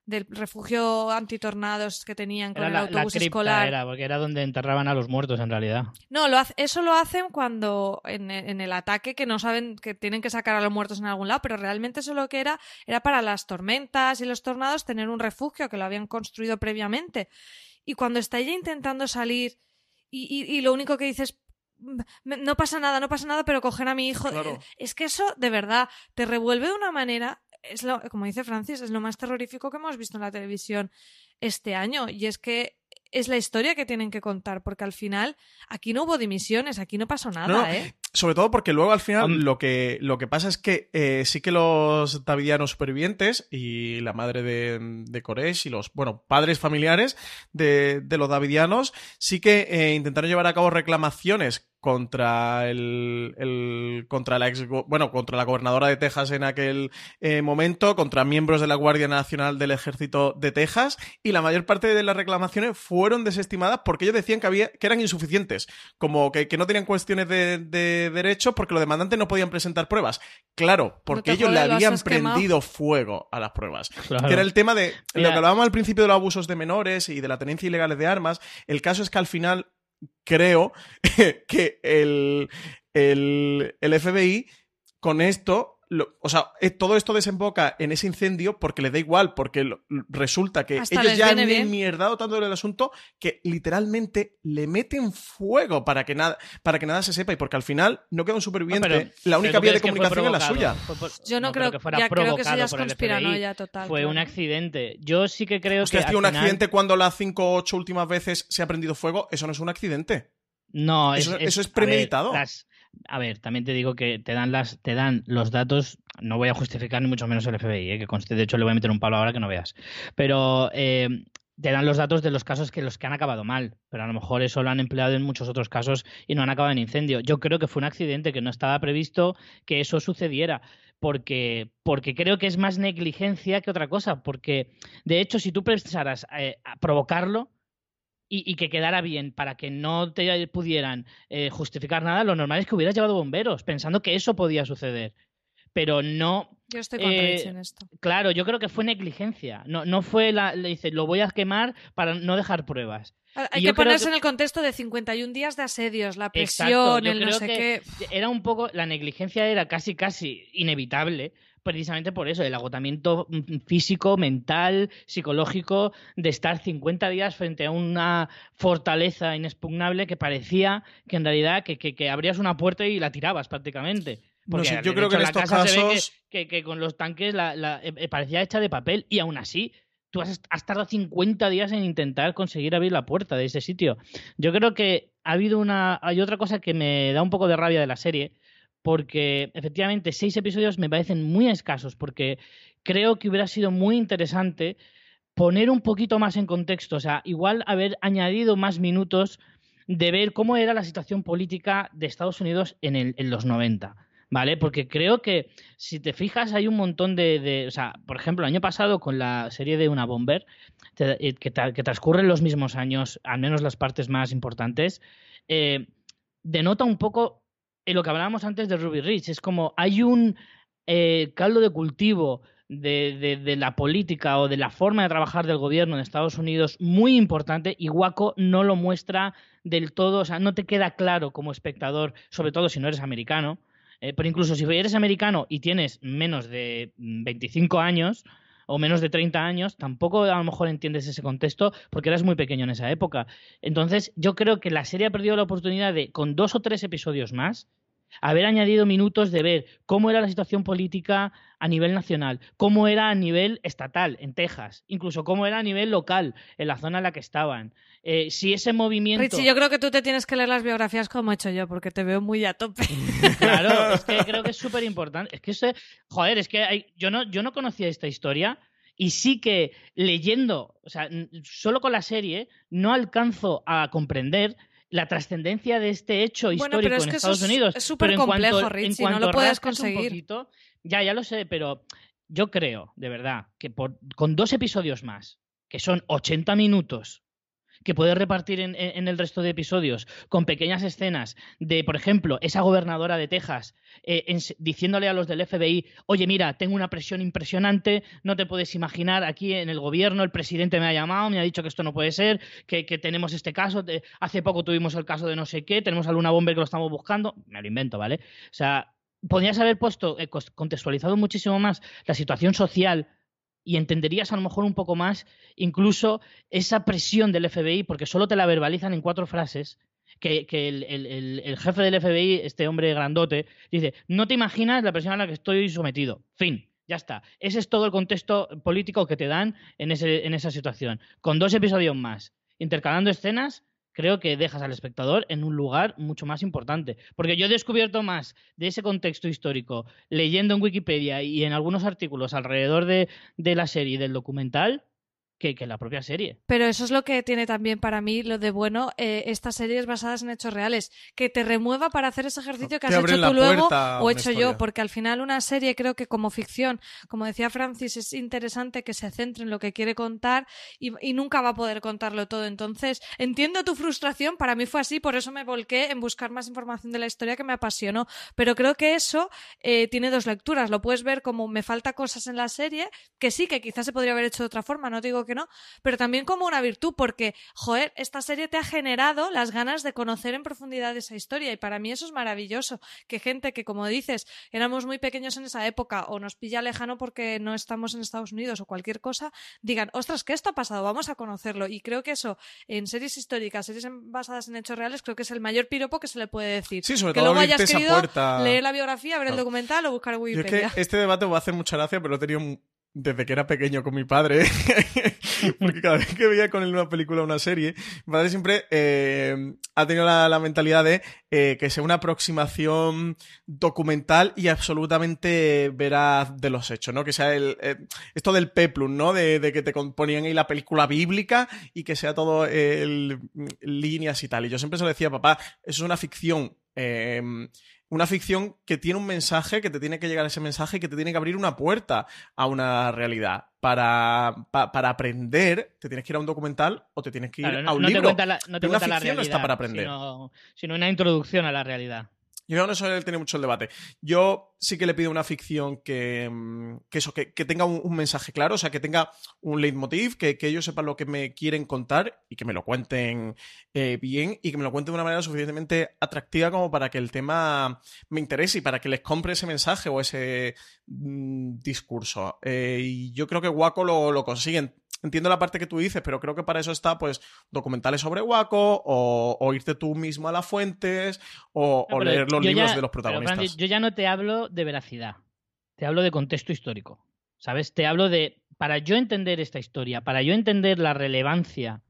del refugio antitornados que tenían con el autobús escolar. Era, porque era donde enterraban a los muertos en realidad. No, lo eso lo hacen cuando en, el ataque que no saben que tienen que sacar a los muertos en algún lado, pero realmente eso lo que era era para las tormentas y los tornados tener un refugio que lo habían construido previamente. Y cuando está ella intentando salir y, y, lo único que dices mm, no pasa nada, no pasa nada, pero coger a mi hijo. Es que eso, de verdad, te revuelve de una manera es lo, como dice Francis, es lo más terrorífico que hemos visto en la televisión este año. Y es que es la historia que tienen que contar, porque al final aquí no hubo dimisiones, aquí no pasó nada, ¿eh? Sobre todo porque luego al final lo, que, lo que pasa es que eh, sí que los davidianos supervivientes y la madre de, de Koresh y los, bueno, padres familiares de, de los davidianos sí que eh, intentaron llevar a cabo reclamaciones contra el, contra la ex, bueno contra la gobernadora de Texas en aquel eh, momento contra miembros de la Guardia Nacional del Ejército de Texas y la mayor parte de las reclamaciones fueron desestimadas porque ellos decían que había que eran insuficientes como que, no tenían cuestiones de, de, derecho porque los demandantes no podían presentar pruebas. Claro porque ellos le habían prendido fuego a las pruebas que era el tema de lo que hablábamos al principio de los abusos de menores y de la tenencia ilegal de armas el caso es que al final creo [laughs] que el, el, el FBI con esto o sea, eh, todo esto desemboca en ese incendio porque le da igual, porque resulta que ellos ya han enmierdado tanto del asunto que literalmente le meten fuego para que nada, para que nada se sepa y porque al final no queda un superviviente, la única vía de comunicación es la suya. Yo no, creo, que fuera ya, creo que eso ya es conspiranoia total. Fue un accidente. Yo sí que creo que. que un accidente cuando las cinco o ocho últimas veces se ha prendido fuego, eso no es un accidente. No, eso es, premeditado a ver, también te digo que te dan las, te dan los datos, no voy a justificar ni mucho menos el FBI, ¿eh? que conste, de hecho le voy a meter un palo ahora que no veas. Pero eh, te dan los datos de los casos que los que han acabado mal, pero a lo mejor eso lo han empleado en muchos otros casos y no han acabado en incendio. Yo creo que fue un accidente que no estaba previsto que eso sucediera, porque, porque creo que es más negligencia que otra cosa, porque de hecho si tú pensaras eh, provocarlo, y, que quedara bien para que no te pudieran eh, justificar nada, lo normal es que hubieras llevado bomberos, pensando que eso podía suceder. Pero no. Yo estoy con eh, en esto. Claro, yo creo que fue negligencia. No, no fue la. Le dice, lo voy a quemar para no dejar pruebas. Hay que ponerse en el contexto de 51 días de asedios, la presión, el no sé qué. Era un poco. La negligencia era casi, casi inevitable precisamente por eso, el agotamiento mm, físico, mental, psicológico, de estar 50 días frente a una fortaleza inexpugnable que parecía que en realidad que, abrías una puerta y la tirabas prácticamente. Porque yo creo que en estos casos... que, con los tanques la, eh, eh, parecía hecha de papel y aún así tú has, has, tardado 50 días en intentar conseguir abrir la puerta de ese sitio. Yo creo que ha habido una... Hay otra cosa que me da un poco de rabia de la serie, porque efectivamente seis episodios me parecen muy escasos, porque creo que hubiera sido muy interesante poner un poquito más en contexto, o sea, igual haber añadido más minutos de ver cómo era la situación política de Estados Unidos en, el, los 90. ¿Vale? Porque creo que si te fijas hay un montón de, O sea, por ejemplo, el año pasado con la serie de Una Bomber, eh, que, que transcurren los mismos años, al menos las partes más importantes, eh, denota un poco lo que hablábamos antes de Ruby Rich. Es como hay un eh, caldo de cultivo de, la política o de la forma de trabajar del gobierno en Estados Unidos muy importante y Waco no lo muestra del todo, o sea, no te queda claro como espectador, sobre todo si no eres americano. Eh, pero incluso si eres americano y tienes menos de 25 años, o menos de 30 años, tampoco a lo mejor entiendes ese contexto porque eras muy pequeño en esa época. Entonces, yo creo que la serie ha perdido la oportunidad de, con dos o tres episodios más, haber añadido minutos de ver cómo era la situación política a nivel nacional, cómo era a nivel estatal en Texas, incluso cómo era a nivel local en la zona en la que estaban. Eh, si ese movimiento. Richie, yo creo que tú te tienes que leer las biografías como he hecho yo, porque te veo muy a tope. [laughs] claro, es que [laughs] creo que es súper importante. Es que, ese, joder, es que yo, no, yo no conocía esta historia. Y sí que leyendo, o sea, solo con la serie, no alcanzo a comprender la trascendencia de este hecho histórico en Estados Unidos. Es súper complejo, Richie, no lo puedes conseguir. ya, ya lo sé, pero yo creo, de verdad, que por, con dos episodios más, que son 80 minutos que puedes repartir en, el resto de episodios con pequeñas escenas de, por ejemplo, esa gobernadora de Texas eh, diciéndole a los del FBI, oye, mira, tengo una presión impresionante, no te puedes imaginar, aquí en el gobierno el presidente me ha llamado, me ha dicho que esto no puede ser, que, tenemos este caso, hace poco tuvimos el caso de no sé qué, tenemos a Luna Bomber que lo estamos buscando, me lo invento, ¿vale? O sea, podrías haber puesto, eh, contextualizado muchísimo más la situación social y entenderías a lo mejor un poco más incluso esa presión del FBI, porque solo te la verbalizan en cuatro frases, que, el, jefe del FBI, este hombre grandote, dice, no te imaginas la presión a la que estoy sometido. Fin. Ya está. Ese es todo el contexto político que te dan en, ese, en esa situación. Con dos episodios más, intercalando escenas, creo que dejas al espectador en un lugar mucho más importante. Porque yo he descubierto más de ese contexto histórico leyendo en Wikipedia y en algunos artículos alrededor de, de la serie y del documental que, la propia serie. Pero eso es lo que tiene también para mí lo de bueno eh, estas series basadas en hechos reales, que te remueva para hacer ese ejercicio que has hecho tú luego o hecho yo, porque al final una serie creo que como ficción, como decía Francis, es interesante que se centre en lo que quiere contar y, nunca va a poder contarlo todo. Entonces, entiendo tu frustración, para mí fue así, por eso me volqué en buscar más información de la historia que me apasionó, pero creo que eso eh, tiene dos lecturas, lo puedes ver como me falta cosas en la serie, que sí, que quizás se podría haber hecho de otra forma, no digo digo que no, pero también como una virtud, porque, joder, esta serie te ha generado las ganas de conocer en profundidad esa historia y para mí eso es maravilloso, que gente que, como dices, éramos muy pequeños en esa época o nos pilla lejano porque no estamos en Estados Unidos o cualquier cosa, digan, ostras, ¿qué esto ha pasado? Vamos a conocerlo. Y creo que eso, en series históricas, series basadas en hechos reales, creo que es el mayor piropo que se le puede decir. Sí, sobre que todo luego hayas querido puerta... leer la biografía, ver el documental o buscar Wikipedia. que este debate va a hacer mucha gracia, pero lo he tenido desde que era pequeño con mi padre, [laughs] porque cada vez que veía con él una película o una serie, mi padre siempre eh, ha tenido la, mentalidad de eh, que sea una aproximación documental y absolutamente veraz de los hechos, ¿no? Que sea el, eh, esto del peplum, ¿no? De, que te ponían ahí la película bíblica y que sea todo el, líneas y tal. Y yo siempre se lo decía, papá, eso es una ficción una ficción que tiene un mensaje, que te tiene que llegar ese mensaje y que te tiene que abrir una puerta a una realidad. Para, para aprender, te tienes que ir a un documental o te tienes que ir a un libro. Te la, no te una ficción no está para aprender. sino una introducción a la realidad. Yo no eso él tiene mucho el debate. Yo sí que le pido una ficción que, mm, que eso, que, tenga un, mensaje claro, o sea, que tenga un leitmotiv, que, que, ellos sepan lo que me quieren contar y que me lo cuenten eh, bien y que me lo cuenten de una manera suficientemente atractiva como para que el tema me interese y para que les compre ese mensaje o ese mm, discurso. Eh, y yo creo que Waco lo, lo consiguen entiendo la parte que tú dices, pero creo que para eso está, pues, documentales sobre Waco, o, irte tú mismo a las fuentes, o, leer los libros de los protagonistas. yo ya no te hablo de veracidad, te hablo de contexto histórico. ¿Sabes? Te hablo de. Para yo entender esta historia, para yo entender la relevancia.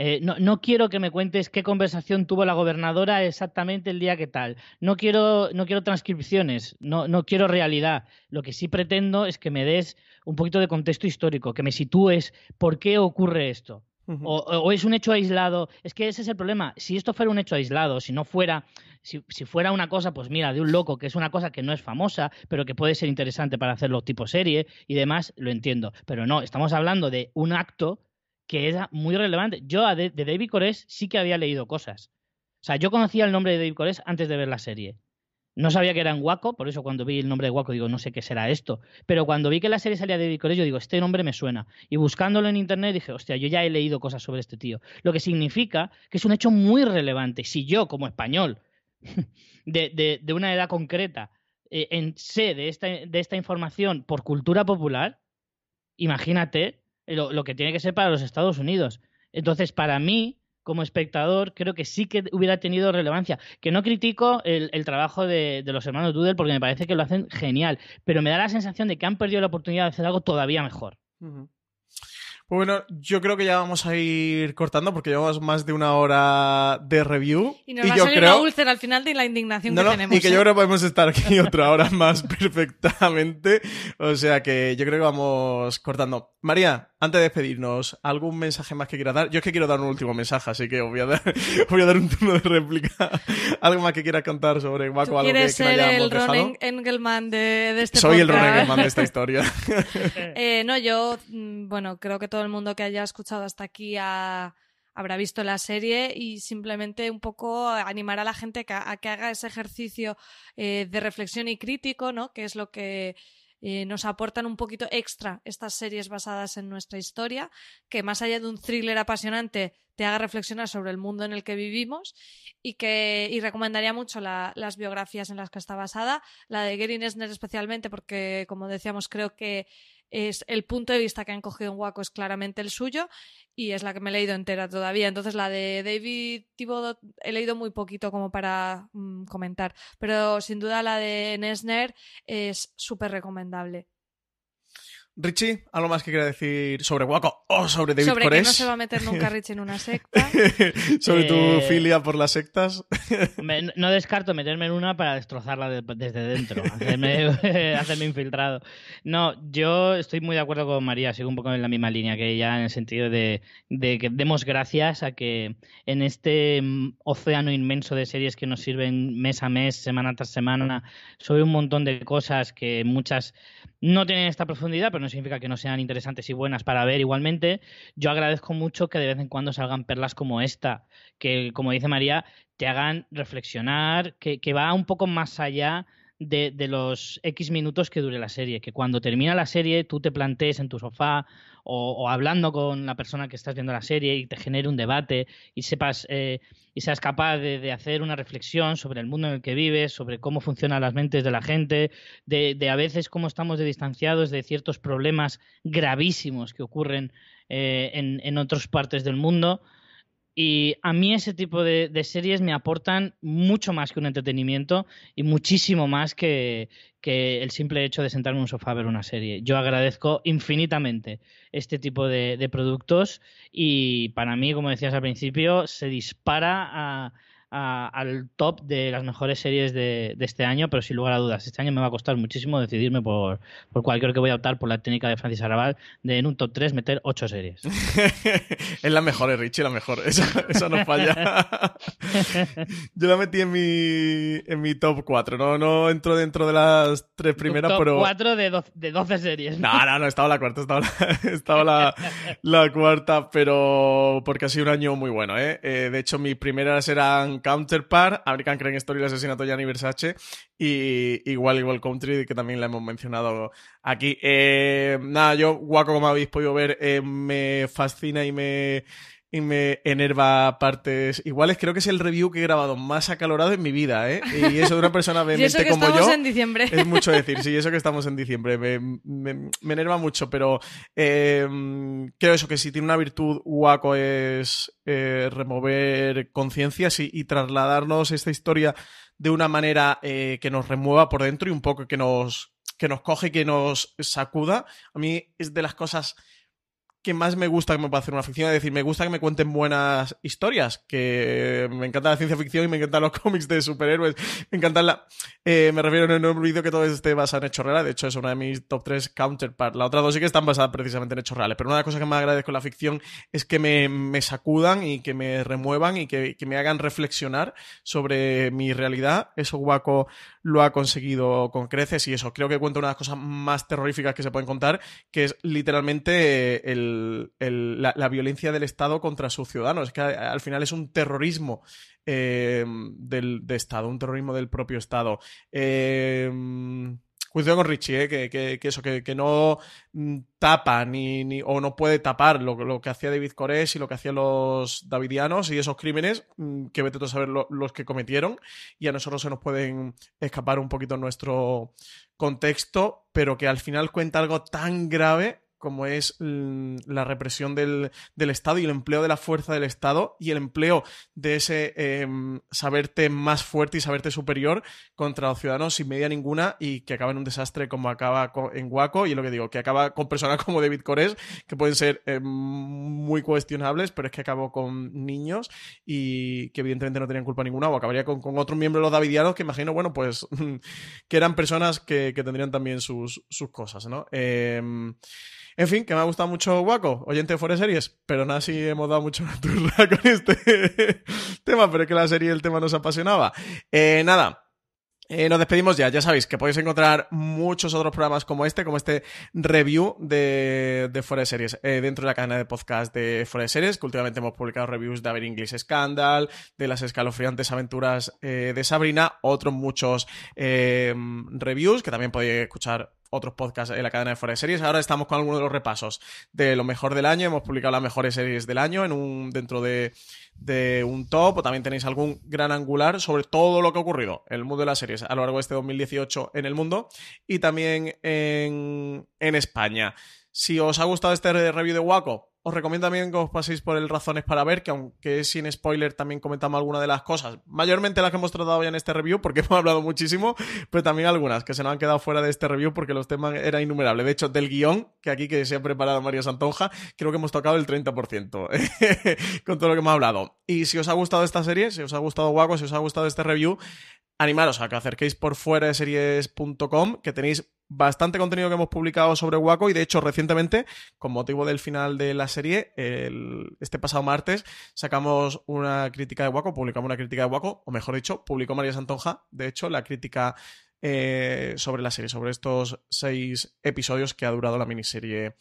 Eh, no, no, quiero que me cuentes qué conversación tuvo la gobernadora exactamente el día que tal. No quiero, no quiero transcripciones, no, no quiero realidad. Lo que sí pretendo es que me des un poquito de contexto histórico, que me sitúes por qué ocurre esto. o, es un hecho aislado. Es que ese es el problema. Si esto fuera un hecho aislado, si no fuera, si, fuera una cosa, pues mira, de un loco, que es una cosa que no es famosa, pero que puede ser interesante para hacerlo tipo serie y demás, lo entiendo. Pero no, estamos hablando de un acto que era muy relevante. Yo de, de David Cores sí que había leído cosas. O sea, yo conocía el nombre de David Cores antes de ver la serie. No sabía que era en Waco, por eso cuando vi el nombre de Waco digo, no sé qué será esto. Pero cuando vi que la serie salía de David yo digo, este nombre me suena. Y buscándolo en internet dije, hostia, yo ya he leído cosas sobre este tío. Lo que significa que es un hecho muy relevante. Si yo, como español, [laughs] de, de, una edad concreta, eh, en, sé de esta, de esta información por cultura popular, imagínate lo, lo que tiene que ser para los Estados Unidos. Entonces, para mí, como espectador, creo que sí que hubiera tenido relevancia. Que no critico el, trabajo de, los hermanos Doodle porque me parece que lo hacen genial, pero me da la sensación de que han perdido la oportunidad de hacer algo todavía mejor. Pues bueno, yo creo que ya vamos a ir cortando porque llevamos más de una hora de review. Y nos va yo a salir creo... una úlcera al final de la indignación que tenemos. Y que yo ¿eh? creo que podemos estar aquí [laughs] otra hora más [laughs] perfectamente. O sea que yo creo que vamos cortando. María, antes de despedirnos, ¿algún mensaje más que quieras dar? Yo es que quiero dar un último mensaje, así que os voy a dar, [laughs] voy a dar un turno de réplica. [laughs] ¿Algo más que quieras contar sobre Waco? ¿Algo que, ser el Ron Engelman de, de este Soy el Ron Engelman de esta [laughs] historia. eh, no, yo, mm, bueno, creo que todo el mundo que haya escuchado hasta aquí habrá visto la serie y simplemente un poco animar a la gente a, que haga ese ejercicio eh, de reflexión y crítico, ¿no? Que es lo que eh, nos aportan un poquito extra estas series basadas en nuestra historia, que más allá de un thriller apasionante te haga reflexionar sobre el mundo en el que vivimos y que y recomendaría mucho las biografías en las que está basada, la de Gary Nesner especialmente porque como decíamos creo que es el punto de vista que han cogido en Waco es claramente el suyo y es la que me he leído entera todavía. Entonces la de David Thibodeau he leído muy poquito como para mm, comentar, pero sin duda la de Nesner es súper recomendable. Richie, ¿algo más que quiera decir sobre Waco o sobre David Sobre que no se va a meter nunca [laughs] Richie en una secta. [laughs] sobre tu eh, filia por las sectas. [laughs] no descarto meterme en una para destrozarla desde dentro, hacerme, infiltrado. No, yo estoy muy de acuerdo con María, sigo un poco en la misma línea que ella, en el sentido de, de que demos gracias a que en este mm, océano inmenso de series que nos sirven mes a mes, semana tras semana, sobre un montón de cosas que muchas no tienen esta profundidad, pero significa que no sean interesantes y buenas para ver igualmente. Yo agradezco mucho que de vez en cuando salgan perlas como esta, que como dice María, te hagan reflexionar, que, va un poco más allá de, de, los X minutos que dure la serie. Que cuando termina la serie tú te plantees en tu sofá o, hablando con la persona que estás viendo la serie y te genere un debate y sepas eh, y seas capaz de, hacer una reflexión sobre el mundo en el que vives, sobre cómo funcionan las mentes de la gente, de, a veces cómo estamos distanciados de ciertos problemas gravísimos que ocurren eh, en, en otras partes del mundo. Y a mí ese tipo de, series me aportan mucho más que un entretenimiento y muchísimo más que, el simple hecho de sentarme en un sofá a ver una serie. Yo agradezco infinitamente este tipo de productos y para mí, como decías al principio, se dispara a al top de las mejores series de, este año, pero sin lugar a dudas, este año me va a costar muchísimo decidirme por, por cuál. Creo que voy a optar por la técnica de Francis Arabal de en un top 3 meter 8 series. [laughs] es la mejor, eh, Richie, la mejor. Eso no falla. [laughs] Yo la metí en mi, en mi top 4. No, no entro dentro de las tres primeras, top pero. 4 de, de 12 series. No, no, no, estaba la cuarta, estaba la, [laughs] estaba la, la cuarta, pero porque ha sido un año muy bueno, ¿eh? eh de hecho, mis primeras eran Counterpart, American Crime Story, el asesinato de Gianni Versace y igual igual Country, que también la hemos mencionado aquí. Eh, nada, yo, Guaco, como habéis podido ver, eh, me fascina y me y me enerva partes iguales. Creo que es el review que he grabado más acalorado en mi vida, ¿eh? Y eso de una persona [laughs] vehemente como yo. en diciembre. Es mucho decir, sí, eso que estamos en diciembre. Me, me, enerva mucho, pero eh, creo eso, que si tiene una virtud guaco es eh, remover conciencias y, trasladarnos esta historia de una manera eh, que nos remueva por dentro y un poco que nos, que nos coge y que nos sacuda. A mí es de las cosas que más me gusta que me pueda hacer una ficción. Es decir, me gusta que me cuenten buenas historias, que me encanta la ciencia ficción y me encantan los [laughs] cómics de superhéroes. Me encantan la... Eh, me refiero, no he olvidado que todo esté basado en hechos reales. De hecho, es una de mis top 3 counterparts. La otra dos sí que están basadas precisamente en hechos reales. Pero una de las cosas que más agradezco en la ficción es que me, me sacudan y que me remuevan y que, que, me hagan reflexionar sobre mi realidad. Eso Guaco lo ha conseguido con creces y eso. Creo que cuenta una de las cosas más terroríficas que se pueden contar, que es literalmente el la, violencia del Estado contra sus ciudadanos. Es que al final es un terrorismo eh, del de Estado, un terrorismo del propio Estado. Eh, Cuidado con Richie, eh, que, eso, que, no mm, tapa ni, o no puede tapar lo, que hacía David Corés y lo que hacían los davidianos y esos crímenes mm, que vete tú a saber los que cometieron y a nosotros se nos pueden escapar un poquito nuestro contexto, pero que al final cuenta algo tan grave como es la represión del, Estado y el empleo de la fuerza del Estado y el empleo de ese em, saberte más fuerte y saberte superior contra los ciudadanos sin medida ninguna y que acaba en un desastre como acaba en Waco y lo que digo, que acaba con personas como David Cores que pueden ser em, muy cuestionables, pero es que acabó con niños y que evidentemente no tenían culpa ninguna o acabaría con, otro miembro de los davidianos que imagino, bueno, pues [laughs] que eran personas que, tendrían también sus, sus cosas, ¿no? Em, en fin, que me ha gustado mucho Waco, oyente de Series, pero nada, sí hemos dado mucho turra [laughs] con este tema, pero es que la serie el tema nos apasionaba. Eh, nada, eh, nos despedimos ya, ya sabéis que podéis encontrar muchos otros programas como este, como este review de, de Forest Series eh, dentro de la cadena de podcast de Forest Series, que últimamente hemos publicado reviews de Aver English Scandal, de las escalofriantes aventuras de Sabrina, otros muchos reviews que también podéis escuchar otros podcasts en la cadena de Forest Series. Ahora estamos con algunos de los repasos de lo mejor del año. Hemos publicado las mejores series del año en un, dentro de, un top. O también tenéis algún gran angular sobre todo lo que ha ocurrido en el mundo de las series a lo largo de este 2018 en el mundo y también en, en España. Si os ha gustado este review de Waco, os recomiendo también que os paséis por el Razones para ver, que aunque es sin spoiler, también comentamos algunas de las cosas, mayormente las que hemos tratado ya en este review, porque [laughs] hemos hablado muchísimo, pero también algunas que se nos han quedado fuera de este review porque los temas eran innumerables. De hecho, del guion, que aquí que se ha preparado María Santonja, creo que hemos tocado el 30% [laughs] con todo lo que hemos hablado. Y si os ha gustado esta serie, si os ha gustado Guaco, si os ha gustado este review, animaros a que acerquéis por fuera de series.com, que tenéis bastante contenido que hemos publicado sobre Waco y de hecho recientemente, con motivo del final de la serie, este pasado martes sacamos una crítica de Waco, publicamos una crítica de Waco, o mejor dicho, publicó María Santonja, de hecho, la crítica eh, sobre la serie, sobre estos seis episodios que ha durado la miniserie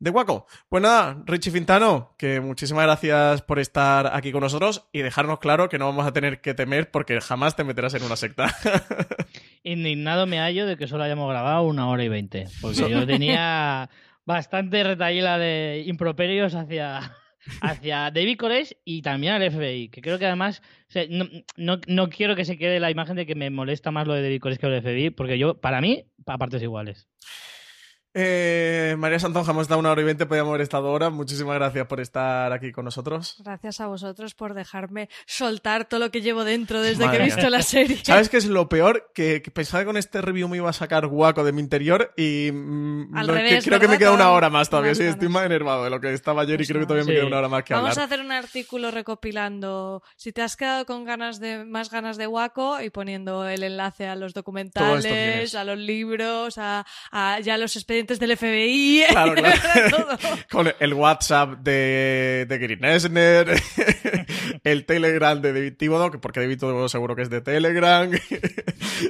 de Waco. Pues nada, Richie Fintano, que muchísimas gracias por estar aquí con nosotros y dejarnos claro que no vamos a tener que temer porque jamás te meterás en una secta. [laughs] indignado me hallo de que solo hayamos grabado una hora y veinte. Porque yo [laughs] tenía bastante retahíla de improperios hacia, hacia David Koresh y también al FBI, que creo que además no, no, quiero que se quede la imagen de que me molesta más lo de David Koresh que lo de FBI, porque yo, para mí, a partes iguales. Eh, María Santonja, hemos estado una hora y veinte, podíamos haber estado ahora. Muchísimas gracias por estar aquí con nosotros. Gracias a vosotros por dejarme soltar todo lo que llevo dentro desde que he visto la serie. ¿Sabes qué es lo peor? Que, pensaba que con este review me iba a sacar guaco de mi interior y mm, creo que me queda una hora más todavía. Sí, estoy más enervado de lo que estaba ayer y creo que todavía me queda una hora más que Vamos a hacer un artículo recopilando si te has quedado con ganas de más ganas de guaco y poniendo el enlace a los documentales, a los libros, a, a ya los expedientes del FBI Claro, claro. [laughs] [laughs] Con el WhatsApp de, de Green Esner, [laughs] el Telegram de David Thibodeau, porque David Thibodeau seguro que es de Telegram.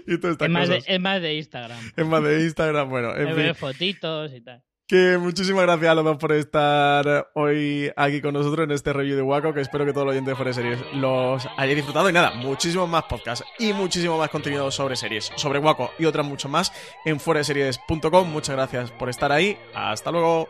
y todas es, más de, es más de Instagram. Es más de Instagram, bueno. En fin. fotitos y tal. Que muchísimas gracias a los dos por estar hoy aquí con nosotros en este review de Waco, que espero que todos los oyentes de Fuera Series los haya disfrutado. Y nada, muchísimos más podcasts y muchísimo más contenido sobre series, sobre Waco y otras mucho más en fueraseries.com. Muchas gracias por estar ahí. Hasta luego.